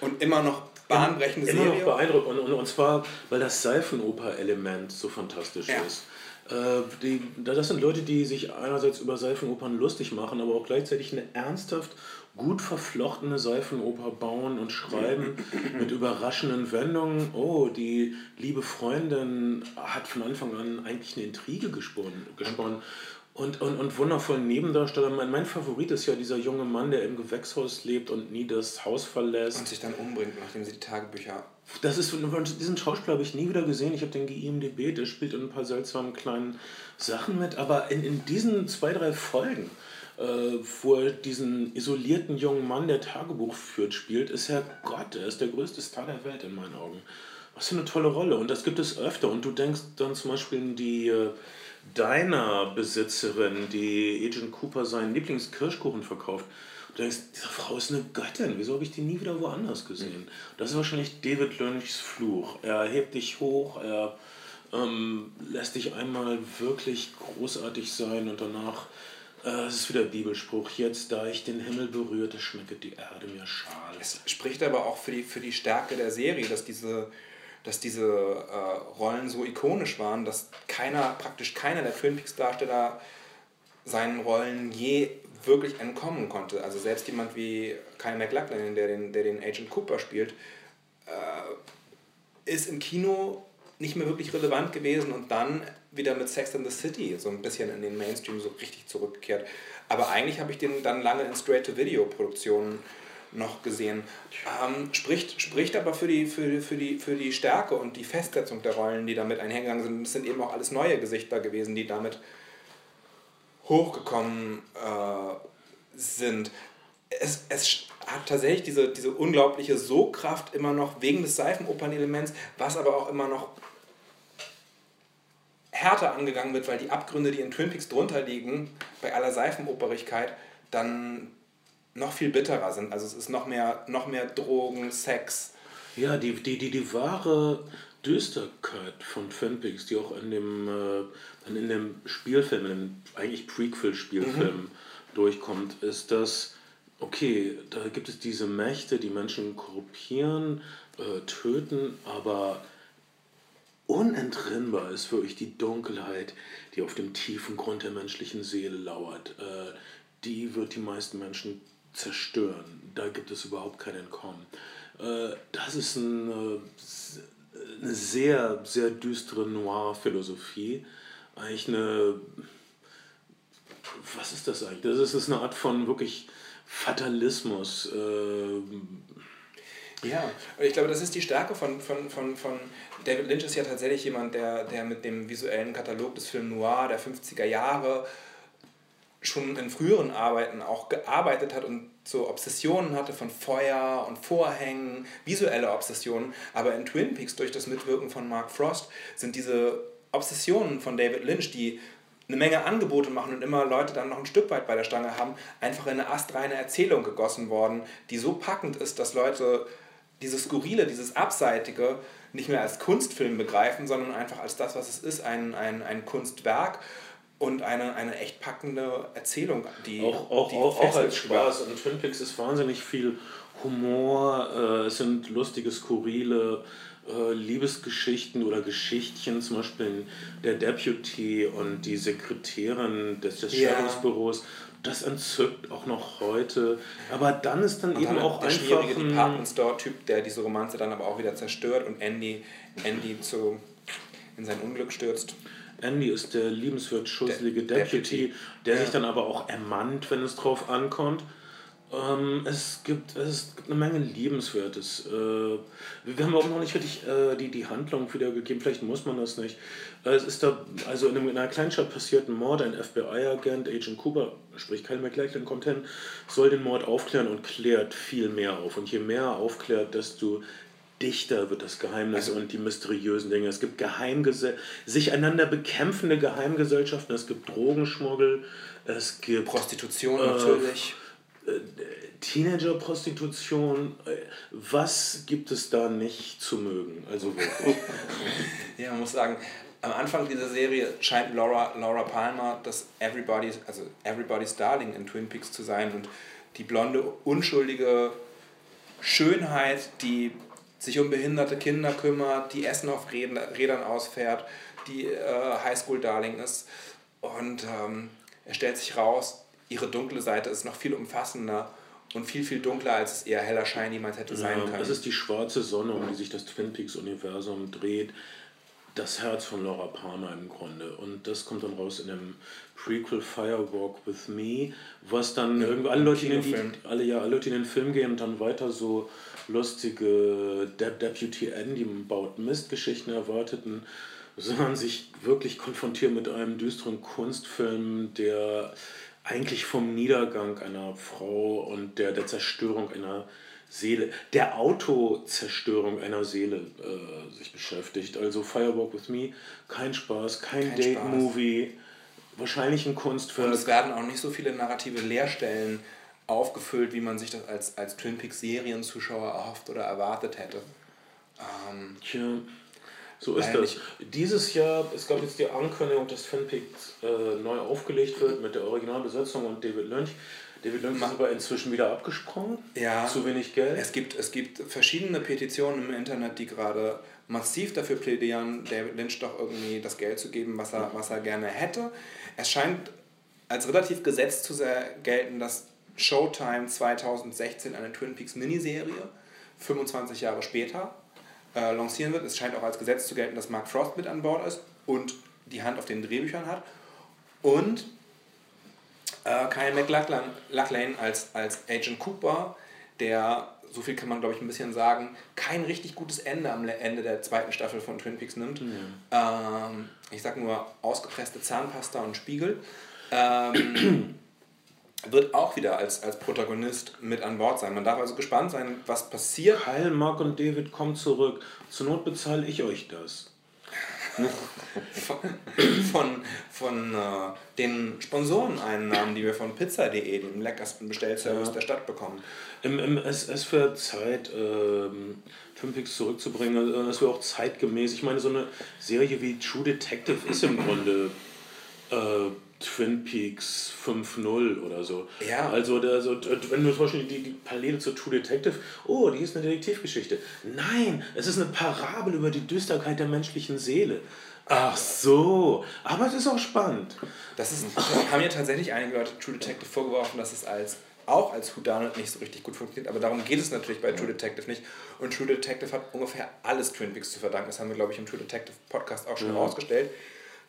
und immer noch bahnbrechende
Immer
Serie.
noch beeindruckend. Und, und, und zwar, weil das Seifenoper-Element so fantastisch
Ja.
ist. Äh, die, das sind Leute, die sich einerseits über Seifenopern lustig machen, aber auch gleichzeitig eine ernsthaft gut verflochtene Seifenoper bauen und schreiben [laughs] mit überraschenden Wendungen. Oh, die liebe Freundin hat von Anfang an eigentlich eine Intrige gesponnen. gesponnen. Und, und, und wundervollen Nebendarstellern. Mein, mein Favorit ist ja dieser junge Mann, der im Gewächshaus lebt und nie das Haus verlässt.
und sich dann umbringt, nachdem sie die Tagebücher.
Das ist, diesen Schauspieler habe ich nie wieder gesehen. Ich habe den GIMDB, der spielt in ein paar seltsamen kleinen Sachen mit. Aber in, in diesen zwei, drei Folgen, äh, wo er diesen isolierten jungen Mann, der Tagebuch führt, spielt, ist er Gott. Er ist der größte Star der Welt in meinen Augen. Was für eine tolle Rolle. Und das gibt es öfter. Und du denkst dann zum Beispiel in die äh, Diner-Besitzerin, die Agent Cooper seinen Lieblingskirschkuchen verkauft. Du denkst, diese Frau ist eine Göttin. Wieso habe ich die nie wieder woanders gesehen? Das ist wahrscheinlich David Lynchs Fluch. Er hebt dich hoch, er ähm, lässt dich einmal wirklich großartig sein und danach, äh, es ist wieder Bibelspruch, jetzt da ich den Himmel berührte, schmecket die Erde mir schal.
Es spricht aber auch für die, für die Stärke der Serie, dass diese, dass diese äh, Rollen so ikonisch waren, dass keiner, praktisch keiner der Twin Peaks Darsteller seinen Rollen je wirklich entkommen konnte. Also selbst jemand wie Kyle MacLachlan, der den, der den Agent Cooper spielt, äh, ist im Kino nicht mehr wirklich relevant gewesen und dann wieder mit Sex and the City so ein bisschen in den Mainstream so richtig zurückgekehrt. Aber eigentlich habe ich den dann lange in Straight-to-Video-Produktionen noch gesehen. Ähm, spricht, spricht aber für die, für, für, die, für die Stärke und die Festsetzung der Rollen, die damit einhergegangen sind. Es sind eben auch alles neue Gesichter gewesen, die damit hochgekommen äh, sind. Es, es hat tatsächlich diese, diese unglaubliche So-Kraft immer noch wegen des Seifenopernelements, was aber auch immer noch härter angegangen wird, weil die Abgründe, die in Twin Peaks drunter liegen, bei aller Seifenoperigkeit, dann noch viel bitterer sind. Also es ist noch mehr, noch mehr Drogen, Sex.
Ja, die, die, die, die wahre Düsterkeit von Peaks, die auch in dem, äh, in dem Spielfilm, in dem eigentlich Prequel-Spielfilm mhm. durchkommt, ist, dass, okay, da gibt es diese Mächte, die Menschen korruptieren, äh, töten, aber unentrinnbar ist wirklich die Dunkelheit, die auf dem tiefen Grund der menschlichen Seele lauert. Äh, die wird die meisten Menschen zerstören. Da gibt es überhaupt kein Entkommen. Äh, das ist eine, eine sehr, sehr düstere Noir-Philosophie. Eigentlich eine. Was ist das eigentlich? Das ist eine Art von wirklich Fatalismus. Äh,
ja, ich glaube, das ist die Stärke von, von, von, von David Lynch ist ja tatsächlich jemand, der, der mit dem visuellen Katalog des Film Noir der 50er Jahre schon in früheren Arbeiten auch gearbeitet hat und so Obsessionen hatte von Feuer und Vorhängen, visuelle Obsessionen. Aber in Twin Peaks durch das Mitwirken von Mark Frost sind diese Obsessionen von David Lynch, die eine Menge Angebote machen und immer Leute dann noch ein Stück weit bei der Stange haben, einfach in eine astreine Erzählung gegossen worden, die so packend ist, dass Leute dieses Skurrile, dieses Abseitige nicht mehr als Kunstfilm begreifen, sondern einfach als das, was es ist, ein, ein, ein Kunstwerk und eine, eine echt packende Erzählung, die
auch, auch,
die
auch, auch als Spaß. In Twin Peaks ist wahnsinnig viel Humor, äh, es sind lustige, skurrile äh, Liebesgeschichten oder Geschichtchen, zum Beispiel der Deputy und die Sekretärin des, des ja. Sheriffsbüros das entzückt auch noch heute. Aber dann ist dann und eben dann auch
der einfach schwierige ein Department Store Typ, der diese Romanze dann aber auch wieder zerstört und Andy, Andy zu, in sein Unglück stürzt.
Andy ist der liebenswert schusselige Deputy, Deputy, der ja. sich dann aber auch ermannt, wenn es drauf ankommt. Ähm, es, gibt, es gibt eine Menge Liebenswertes. Äh, wir haben auch noch nicht richtig äh, die, die Handlung wiedergegeben, vielleicht muss man das nicht. Äh, es ist da, also in, einem, in einer Kleinstadt passiert ein Mord, ein FBI-Agent, Agent Cooper, sprich Kyle McLachlan, kommt hin, soll den Mord aufklären und klärt viel mehr auf. Und je mehr er aufklärt, desto dichter wird das Geheimnis also, und die mysteriösen Dinge. Es gibt Geheimgese sich einander bekämpfende Geheimgesellschaften, es gibt Drogenschmuggel, es gibt
Prostitution äh, natürlich.
Teenager-Prostitution, äh, was gibt es da nicht zu mögen? Also wirklich. [laughs]
ja, man muss sagen, am Anfang dieser Serie scheint Laura, Laura Palmer das Everybody's, also Everybody's Darling in Twin Peaks zu sein und die blonde, unschuldige Schönheit, die sich um behinderte Kinder kümmert, die Essen auf Rädern ausfährt, die äh, Highschool-Darling ist. Und ähm, er stellt sich raus, ihre dunkle Seite ist noch viel umfassender und viel, viel dunkler, als es eher heller Schein jemals hätte sein ja, können.
Es ist die schwarze Sonne, um die sich das Twin Peaks-Universum dreht. Das Herz von Laura Palmer im Grunde. Und das kommt dann raus in dem Prequel Firewalk with Me, was dann ja, irgendwie alle Leute, in den, alle, ja, alle Leute in den Film gehen und dann weiter so lustige De Deputy Andy baut Mistgeschichten erwarteten, [laughs] sondern sich wirklich konfrontiert mit einem düsteren Kunstfilm, der eigentlich vom Niedergang einer Frau und der, der Zerstörung einer Seele, der Autozerstörung einer Seele äh, sich beschäftigt. Also Firewalk with Me, kein Spaß, kein, kein Date-Movie, wahrscheinlich ein Kunstwerk. Und
es werden auch nicht so viele narrative Leerstellen aufgefüllt, wie man sich das als, als Twin Peaks Serienzuschauer erhofft oder erwartet hätte. Ähm,
Tja. So ist das. Dieses Jahr, es gab jetzt die Ankündigung, dass Fanpick äh, neu aufgelegt wird mit der Originalbesetzung und David Lynch. David Lynch ist aber inzwischen wieder abgesprungen.
Ja.
Zu wenig Geld.
Es gibt, es gibt verschiedene Petitionen im Internet, die gerade massiv dafür plädieren, David Lynch doch irgendwie das Geld zu geben, was er, was er gerne hätte. Es scheint als relativ gesetzt zu gelten, dass Showtime 2016 eine Twin Peaks Miniserie, 25 Jahre später, äh, lancieren wird. Es scheint auch als Gesetz zu gelten, dass Mark Frost mit an Bord ist und die Hand auf den Drehbüchern hat. Und äh, Kyle McLachlan als, als Agent Cooper, der, so viel kann man glaube ich ein bisschen sagen, kein richtig gutes Ende am Ende der zweiten Staffel von Twin Peaks nimmt. Mhm. Ähm, ich sag nur ausgepresste Zahnpasta und Spiegel. Ähm, wird auch wieder als, als Protagonist mit an Bord sein. Man darf also gespannt sein, was passiert.
Heil, Mark und David, kommt zurück. Zur Not bezahle ich euch das.
von [laughs] von, von äh, den Sponsoreneinnahmen, die wir von pizza.de, dem leckersten Bestellservice ja. der Stadt bekommen.
Im, im, es, es wird Zeit, ähm, Twin zurückzubringen. Es wird auch zeitgemäß. Ich meine, so eine Serie wie True Detective ist im Grunde. Äh, Twin Peaks 5.0 oder so. Ja. Also, also, wenn du zum Beispiel die, die Parallele zu True Detective, oh, die ist eine Detektivgeschichte. Nein, es ist eine Parabel über die Düsterkeit der menschlichen Seele. Ach so, aber es ist auch spannend.
Das ist, haben ja tatsächlich einige Leute True Detective vorgeworfen, dass es als auch als Whodunit nicht so richtig gut funktioniert, aber darum geht es natürlich bei True Detective nicht. Und True Detective hat ungefähr alles Twin Peaks zu verdanken. Das haben wir, glaube ich, im True Detective Podcast auch schon ja. herausgestellt.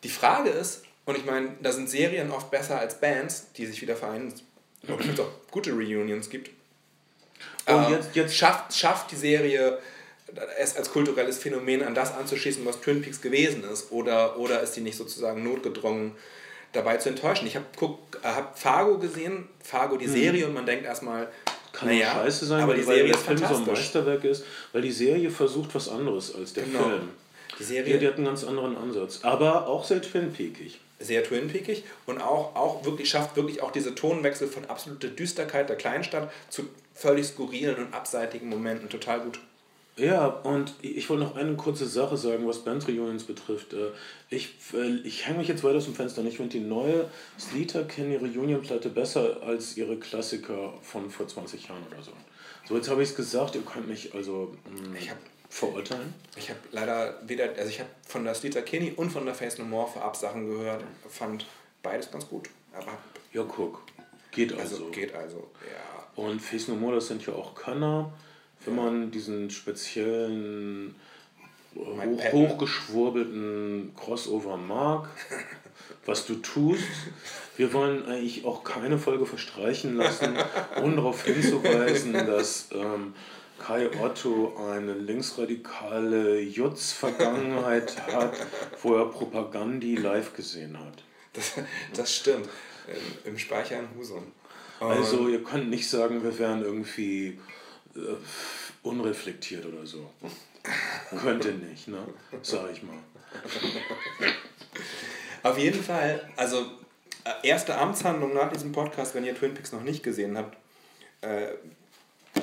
Die Frage ist, und ich meine, da sind Serien oft besser als Bands, die sich wieder vereinen. Obwohl es auch gute Reunions gibt. Und jetzt, jetzt schafft, schafft die Serie es als kulturelles Phänomen an das anzuschließen, was Twin Peaks gewesen ist? Oder, oder ist die nicht sozusagen notgedrungen dabei zu enttäuschen? Ich habe hab Fargo gesehen, Fargo die mhm. Serie, und man denkt erstmal, kann naja, scheiße
sein, aber weil, die Serie weil der Film so ein Meisterwerk ist, weil die Serie versucht was anderes als der genau. Film. Die Serie die, die hat einen ganz anderen Ansatz, aber auch sehr Twin Peakig
sehr Twin Peakig und auch, auch wirklich schafft wirklich auch diese Tonwechsel von absoluter Düsterkeit der Kleinstadt zu völlig skurrilen und abseitigen Momenten total gut.
Ja, und ich wollte noch eine kurze Sache sagen, was Band Reunions betrifft. Äh, ich, äh, ich hänge mich jetzt weiter aus dem Fenster. Ich finde die neue Sleater Kenny Reunion-Platte besser als ihre Klassiker von vor 20 Jahren oder so. So, jetzt habe ich es gesagt, ihr könnt mich also. Mh, ich habe verurteilen?
Ich habe leider weder, also ich habe von der Sleater Kenny und von der Face No More vorab Sachen gehört, fand beides ganz gut. Aber
ja, guck. Geht
also. also geht also, ja.
Und Face No More, das sind ja auch Könner. Wenn ja. man diesen speziellen hoch, hochgeschwurbelten Crossover mag, [laughs] was du tust. Wir wollen eigentlich auch keine Folge verstreichen lassen, [laughs] ohne darauf hinzuweisen, dass ähm, Kai Otto eine linksradikale Jutz-Vergangenheit hat, wo er Propagandi live gesehen hat.
Das, das stimmt. Im Speicher in Husum.
Also ihr könnt nicht sagen, wir wären irgendwie äh, unreflektiert oder so. Könnte nicht, ne? Sag ich mal.
Auf jeden Fall, also äh, erste Amtshandlung nach diesem Podcast, wenn ihr Twin Peaks noch nicht gesehen habt, äh,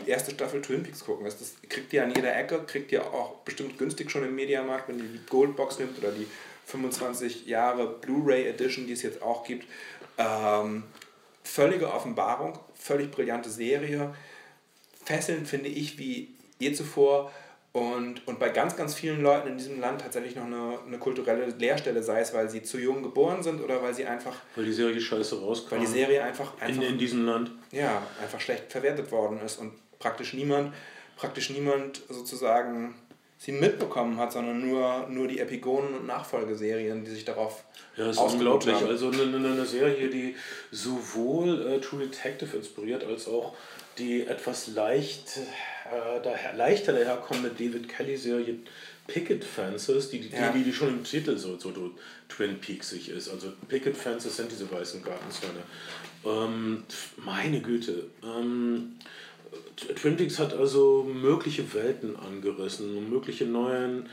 erste Staffel Twin Peaks gucken. Das, das kriegt ihr an jeder Ecke, kriegt ihr auch bestimmt günstig schon im Mediamarkt, wenn ihr die Goldbox nimmt oder die 25 Jahre Blu-ray Edition, die es jetzt auch gibt. Ähm, völlige Offenbarung, völlig brillante Serie. Fesselnd finde ich wie je zuvor. Und, und bei ganz, ganz vielen Leuten in diesem Land tatsächlich noch eine, eine kulturelle Leerstelle, sei es, weil sie zu jung geboren sind oder weil sie einfach.
Weil die Serie scheiße rauskam.
Weil die Serie einfach. einfach
in, in diesem Land.
Ja, einfach schlecht verwertet worden ist und praktisch niemand, praktisch niemand sozusagen sie mitbekommen hat, sondern nur, nur die Epigonen und Nachfolgeserien, die sich darauf
Ja, das ist unglaublich. Haben. Also eine, eine Serie, die sowohl äh, True Detective inspiriert, als auch die etwas leicht, äh, daher, leichter daherkommende David Kelly-Serie Picket Fences, die, die, ja. die, die schon im Titel so, so, so Twin Peaksig ist. Also Picket Fences sind diese weißen Gartenzäune. Ähm, meine Güte. Ähm, Twin Peaks hat also mögliche Welten angerissen, mögliche neuen,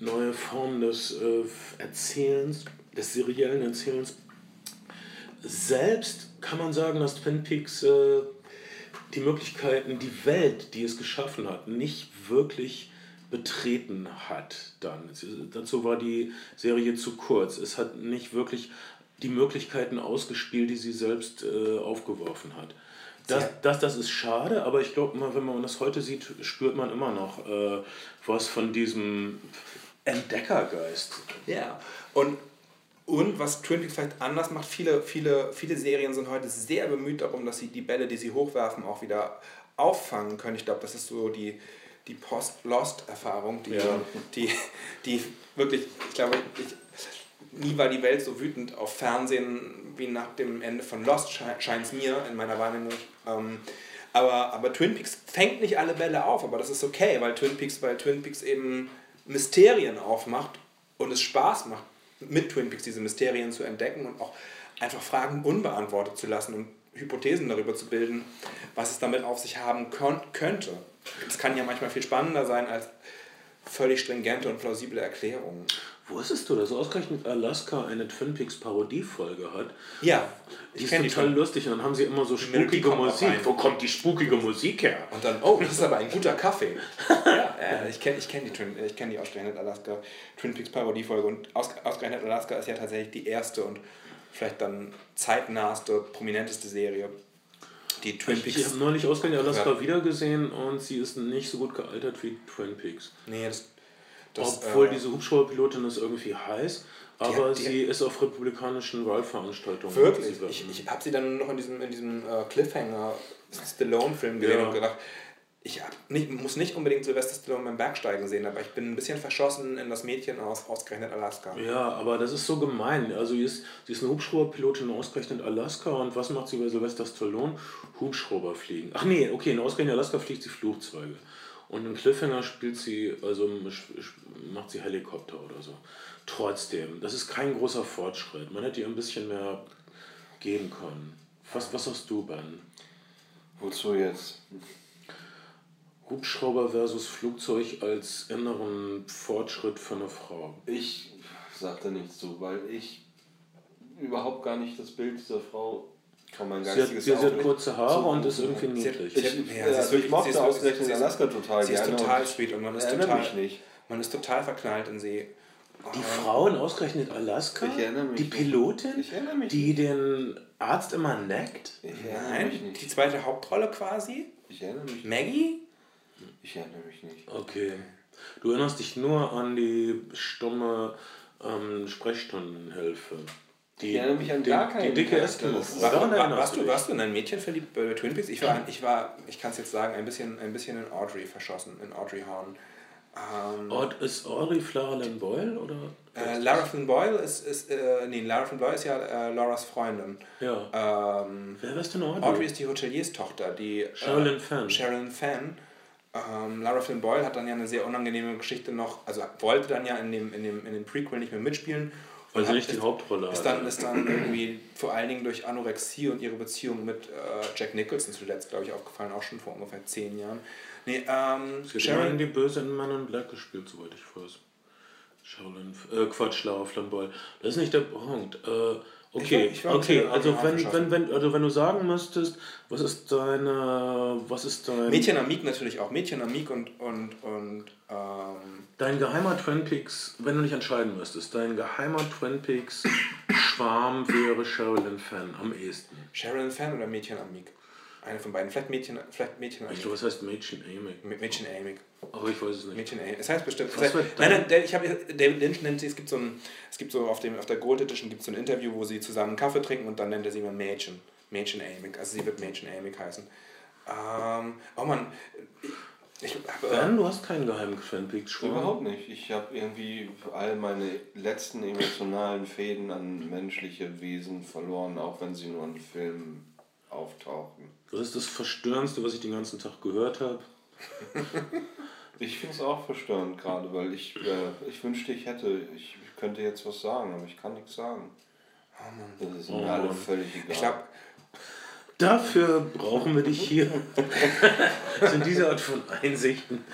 neue Formen des äh, Erzählens, des seriellen Erzählens. Selbst kann man sagen, dass Twin Peaks äh, die Möglichkeiten, die Welt, die es geschaffen hat, nicht wirklich betreten hat dann. Dazu war die Serie zu kurz. Es hat nicht wirklich die Möglichkeiten ausgespielt, die sie selbst äh, aufgeworfen hat. Das, das, das ist schade, aber ich glaube, wenn man das heute sieht, spürt man immer noch äh, was von diesem Entdeckergeist.
Ja, und Und was Twin Peaks vielleicht anders macht, viele, viele, viele Serien sind heute sehr bemüht darum, dass sie die Bälle, die sie hochwerfen, auch wieder auffangen können. Ich glaube, das ist so die, die Post-Lost-Erfahrung, die,
Ja.
die, die wirklich, ich glaube, ich, nie war die Welt so wütend auf Fernsehen wie nach dem Ende von Lost, scheint es mir in meiner Wahrnehmung. Ähm, aber, aber Twin Peaks fängt nicht alle Bälle auf, aber das ist okay, weil Twin Peaks, weil Twin Peaks eben Mysterien aufmacht und es Spaß macht, mit Twin Peaks diese Mysterien zu entdecken und auch einfach Fragen unbeantwortet zu lassen und Hypothesen darüber zu bilden, was es damit auf sich haben könnte. Es kann ja manchmal viel spannender sein als völlig stringente und plausible Erklärungen.
Wusstest du, dass ausgerechnet Alaska eine Twin Peaks Parodiefolge hat?
Ja,
Die
ich
ist
die
total
schon.
lustig und dann haben sie immer so spukige Musik. Wo kommt die spukige Musik her?
Und dann, oh, das ist aber ein guter Kaffee. [laughs] ja, ich kenne ich kenn die, Twin- ich kenn die ausgerechnet Alaska Twin Peaks Parodiefolge und aus, ausgerechnet Alaska ist ja tatsächlich die erste und vielleicht dann zeitnahste, prominenteste Serie, die Twin
Ich
Peaks.
habe neulich ausgerechnet Alaska
Ja.
wiedergesehen und sie ist nicht so gut gealtert wie Twin Peaks.
Nee, das, das,
Obwohl
äh,
diese Hubschrauberpilotin ist irgendwie heiß, aber
hat-
sie ist auf republikanischen Wahlveranstaltungen.
Wirklich? Ich, ich habe sie dann noch in diesem, in diesem äh, Cliffhanger Stallone-Film gesehen
Ja.
und gedacht, ich hab nicht, muss nicht unbedingt Sylvester Stallone beim Bergsteigen sehen, aber ich bin ein bisschen verschossen in das Mädchen aus ausgerechnet Alaska.
Ja, aber das ist so gemein. Also sie ist, sie ist eine Hubschrauberpilotin ausgerechnet Alaska und was macht sie bei Sylvester Stallone? Hubschrauber fliegen. Ach nee, okay, in ausgerechnet Alaska fliegt sie Flugzeuge. Und in Cliffhanger spielt sie, also macht sie Helikopter oder so. Trotzdem, das ist kein großer Fortschritt. Man hätte ihr ein bisschen mehr geben können. Was, was sagst du, Ben?
Wozu jetzt?
Hubschrauber versus Flugzeug als inneren Fortschritt für eine Frau.
Ich sagte nichts zu, weil ich überhaupt gar nicht das Bild dieser Frau von meinem
Sie hat,
geistiges
sie, hat kurze Haare
so-
und ist irgendwie niedlich.
sie hat-
Ich,
Ja,
ja, ich mochte ausgerechnet
ist-
Alaska total
Sie ist
gerne
total
und
sweet und man ist total,
mich nicht.
man ist total verknallt in sie.
Die Frauen ausgerechnet Alaska?
Ich erinnere mich
Die
nicht.
Pilotin?
Ich erinnere mich
Die den Arzt immer neckt?
Ich
Nein,
mich nicht.
die zweite Hauptrolle quasi.
Ich erinnere mich nicht.
Maggie?
Ich erinnere mich nicht.
Okay. Du erinnerst dich nur an die stumme ähm, Sprechstundenhilfe. Die,
Ich erinnere mich an
die,
gar
Die
keinen
dicke. Eskimo.
Ist-
War, war, warst, du, warst du in ein Mädchen verliebt bei Twin Peaks? Ich war, ich war, ich kann es jetzt sagen, ein bisschen, ein bisschen in Audrey verschossen, in Audrey Horn. Ähm,
Ord- Ist Audrey Flora Lynn Boyle? Oder?
äh, Lara Flynn Boyle ist, ist äh, nee, Lara Flynn Boyle ist ja äh, Lauras Freundin.
Ja.
Ähm,
Wer wär's denn Audrey?
Audrey ist die Hotelierstochter, die
Sherilyn
äh,
Fenn.
Sherilyn Fenn. Ähm, Lara Flynn Boyle hat dann ja eine sehr unangenehme Geschichte noch, also wollte dann ja in dem, in dem, in dem Prequel nicht mehr mitspielen.
Weil
und
sie nicht die Hauptrolle
ist
hat.
dann, ist dann irgendwie vor allen Dingen durch Anorexie und ihre Beziehung mit äh, Jack Nicholson zuletzt, glaube ich, aufgefallen, auch schon vor ungefähr zehn Jahren. Nee, ähm,
Sie hat
Sharon,
immerhin die Böse in Man in Black gespielt, soweit ich weiß. Shaolin, äh, Quatsch, Lara Flynn Boyle. Das ist nicht der Punkt. Äh, okay,
Ich war- ich war
okay. Also wenn, wenn, wenn, also wenn du sagen müsstest, was ist deine, was ist dein,
Mädchen Amik natürlich auch, Mädchen Amik und, und, und ähm,
dein geheimer Twin Peaks, wenn du dich entscheiden müsstest, dein geheimer Twin Peaks Schwarm wäre Sherilyn Fenn am ehesten.
Sharon Fan oder Mädchen Amik? Eine von beiden, vielleicht Mädchen, vielleicht Mädchen
Ich glaube, was heißt Mädchen Amy?
Mädchen Amik.
Aber ich weiß es nicht.
Mädchen A. Es heißt bestimmt.
Was
Es heißt, nein, nein, der, ich habe David Lynch nennt sie, es gibt so ein, es gibt so auf dem auf der Gold Edition gibt es so ein Interview, wo sie zusammen Kaffee trinken und dann nennt er sie immer Mädchen. Mädchen Amick. Also sie wird Mädchen Amick heißen. Ähm, oh Mann, ich, ich habe
Ben, du hast keinen geheimen Peaks Schwarm?
Überhaupt nicht. Ich habe irgendwie all meine letzten emotionalen Fäden an menschliche Wesen verloren, auch wenn sie nur in Filmen auftauchen.
Das ist das Verstörendste, was ich den ganzen Tag gehört habe. [laughs]
Ich finde es auch verstörend gerade, weil ich, äh, ich wünschte, ich hätte, ich könnte jetzt was sagen, aber ich kann nichts sagen. Das ist mir
Oh
alle
Mann.
völlig egal.
ich glaube,
Dafür brauchen wir dich hier. [laughs] Das sind diese Art von Einsichten,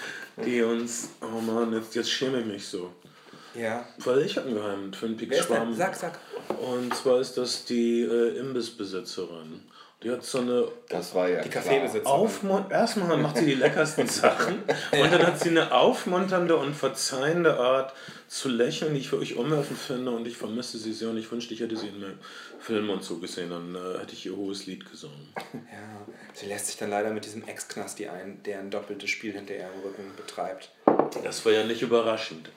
die uns. Oh Mann, jetzt, jetzt schäme ich mich so.
ja.
Weil ich habe einen geheimen Twin Peaks? Schwarm.
Sag, sag.
Und zwar ist das die äh, Imbissbesitzerin. Die hat so eine
das war ja
Die. Kaffeebesitzerin.
Erstmal macht sie die leckersten [laughs] Sachen und dann hat sie eine aufmunternde und verzeihende Art zu lächeln, die ich wirklich umwerfend finde und ich vermisse sie sehr und ich wünschte, ich hätte sie in einem Film und so gesehen, dann äh, hätte ich ihr hohes Lied gesungen. [laughs]
Ja. Sie lässt sich dann leider mit diesem Ex-Knasti ein, der ein doppeltes Spiel hinter ihrem Rücken betreibt.
Das war ja nicht überraschend.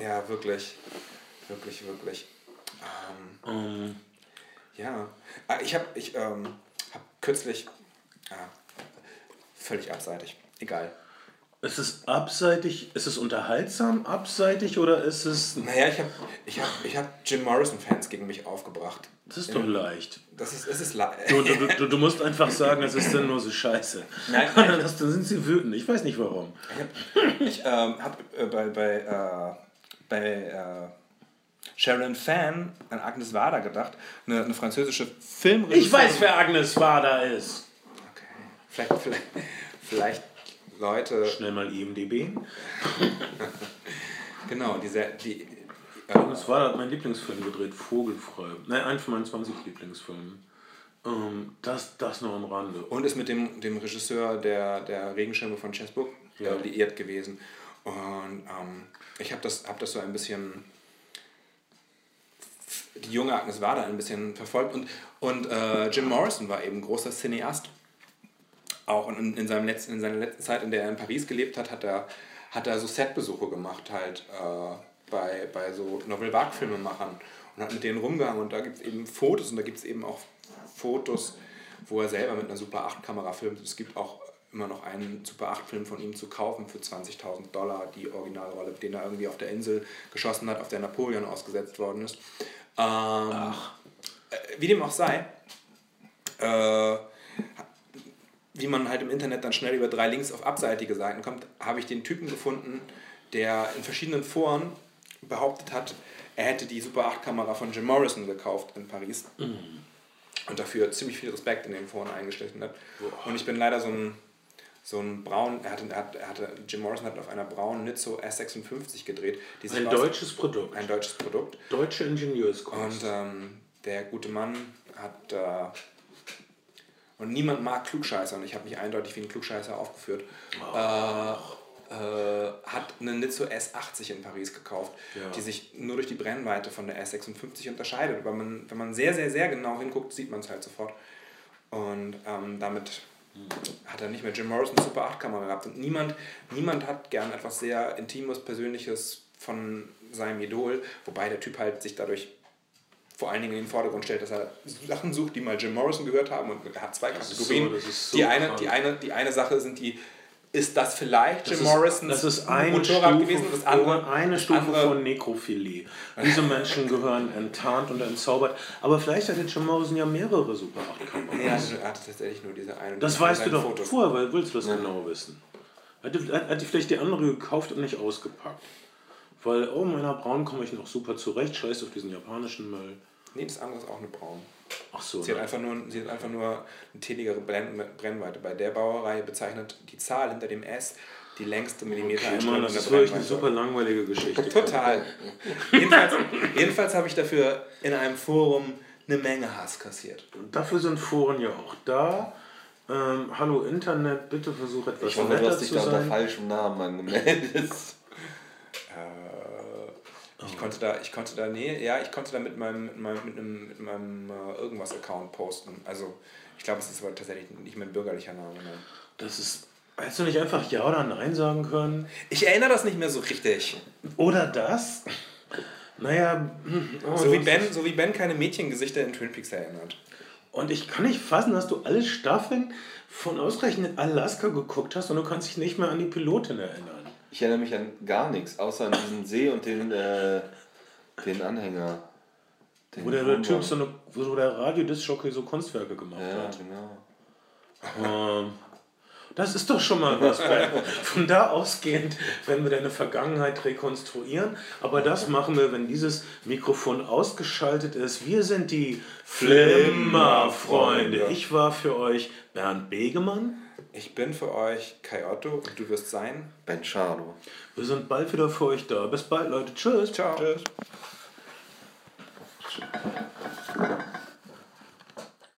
Ja, wirklich. Wirklich, wirklich.
Ähm,
Ja, Ah, ich habe ich, ähm, hab kürzlich, ah, völlig abseitig, egal.
ist es abseitig, ist es unterhaltsam abseitig oder ist es.
Naja, ich habe ich hab, ich hab Jim Morrison-Fans gegen mich aufgebracht.
Das ist doch leicht.
Das ist, es ist la-
Du, du, [laughs] du, du musst einfach sagen, es ist dann nur so scheiße.
Nein, [laughs]
Und dann, hast- dann sind sie wütend. Ich weiß nicht warum.
Ich ähm, habe äh, bei, bei, äh, bei äh, Sharon Fan an Agnes Varda gedacht, eine, eine französische Filmregisseurin.
Ich weiß, wer Agnes Wader ist.
Okay. Vielleicht, vielleicht, vielleicht Leute,
Schnell mal IMDB. [laughs]
genau, diese, die, äh,
Agnes Wader hat meinen Lieblingsfilm gedreht, Vogelfrei. Nein, einen von meinen 20 Lieblingsfilmen. Ähm, das, das nur am Rande.
und ist mit dem, dem Regisseur der, der Regenschirme von Chessbook
Ja.
äh, liiert gewesen. Und ähm, ich habe das, hab das so ein bisschen, die junge Agnes Varda ein bisschen verfolgt. Und, und äh, Jim Morrison war eben großer Cineast. Auch in, in, seinem letzten, in seiner letzten Zeit, in der er in Paris gelebt hat, hat er, hat er so Setbesuche gemacht, halt äh, bei, bei so Novel Vague-Filmemachern und hat mit denen rumgehangen. Und da gibt es eben Fotos und da gibt es eben auch Fotos, wo er selber mit einer Super 8-Kamera filmt. Es gibt auch immer noch einen Super 8-Film von ihm zu kaufen für 20.000 Dollar, die Originalrolle, den er irgendwie auf der Insel geschossen hat, auf der Napoleon ausgesetzt worden ist. Ähm, äh, wie dem auch sei, äh, wie man halt im Internet dann schnell über drei Links auf abseitige Seiten kommt, habe ich den Typen gefunden, der in verschiedenen Foren behauptet hat, er hätte die Super 8-Kamera von Jim Morrison gekauft in Paris. Und dafür ziemlich viel Respekt in den Foren eingeschlichen hat. Und ich bin leider so ein, so ein braun, er hatte, er hatte, er hatte, Jim Morrison hat auf einer braunen Nitzo S56 gedreht.
Ein deutsches Produkt.
ein deutsches Produkt.
Deutsche Ingenieurskunst.
Und ähm, der gute Mann hat. Äh, und niemand mag Klugscheißer und ich habe mich eindeutig wie ein Klugscheißer aufgeführt. Äh, äh, hat eine Nitzo S80 in Paris gekauft,
Ja.
die sich nur durch die Brennweite von der S56 unterscheidet. Aber man, wenn man sehr, sehr, sehr genau hinguckt, sieht man es halt sofort. Und ähm, damit hat er nicht mehr Jim Morrison Super 8 Kamera gehabt. Und niemand, niemand hat gern etwas sehr Intimes, Persönliches von seinem Idol, wobei der Typ halt sich dadurch vor allen Dingen in den Vordergrund stellt, dass er Sachen sucht, die mal Jim Morrison gehört haben und er hat zwei Kategorien.
so- so
die, eine, die, eine, die eine Sache sind die, ist das vielleicht Jim Morrisons
Das ist eine
Motorrad
Stufe,
gewesen? Das andere,
eine
das
Stufe
andere,
von Nekrophilie. Diese Menschen gehören enttarnt und entzaubert. Aber vielleicht hatte Jim Morrison ja mehrere Super 8 Kameras.
Nee, er hatte, er hatte tatsächlich nur diese eine.
Das
die
weißt du doch
Fotos.
vorher, weil willst du das genau wissen. Hätte, hätte vielleicht die andere gekauft und nicht ausgepackt. Weil, oh, meiner Braun komme ich noch super zurecht, scheiß auf diesen japanischen Müll.
Nee, das andere ist auch eine Braun.
Ach so,
Sie hat,
ne?
einfach nur, sie hat einfach nur eine tätigere Brenn Brennweite. Bei der Bauerei bezeichnet die Zahl hinter dem S die längste
okay,
Millimetereinstellung
Mann, das ist wirklich eine super langweilige Geschichte.
Total. jedenfalls jedenfalls habe ich dafür in einem Forum eine Menge Hass kassiert.
Und dafür sind Foren ja auch da. Ähm, hallo Internet, bitte versuch etwas
Ich hoffe, du
netter
hast dich
zu
da unter
sein.
falschem Namen angemeldet.
Ich konnte da, ich konnte da, nee, ja, ich konnte da mit meinem, mit meinem, mit einem, mit meinem äh, irgendwas-Account posten. Also, ich glaube, es ist aber tatsächlich nicht mein bürgerlicher Name. Nein.
Das ist. Hättest du nicht einfach Ja oder Nein sagen können?
Ich erinnere das nicht mehr so richtig.
Oder das? Naja, oh,
So wie Ben, so wie Ben keine Mädchengesichter in Twin Peaks erinnert.
Und ich kann nicht fassen, dass du alle Staffeln von ausgerechnet Alaska geguckt hast und du kannst dich nicht mehr an die Pilotin erinnern.
Ich erinnere mich an gar nichts, außer an diesen See und den, äh, den Anhänger. Den
Wo der, der. Typ so eine, wo der Radiodisc-Jockey so Kunstwerke gemacht
Ja,
hat.
genau.
Ähm, das ist doch schon mal was. Von da ausgehend werden wir deine Vergangenheit rekonstruieren. Aber das machen wir, wenn dieses Mikrofon ausgeschaltet ist. Wir sind die Flimmerfreunde. Ich war für euch Bernd Begemann.
Ich bin für euch Kai Otto und du wirst sein
Ben Charlo.
Wir sind bald wieder für euch da. Bis bald, Leute. Tschüss.
Ciao. Tschüss.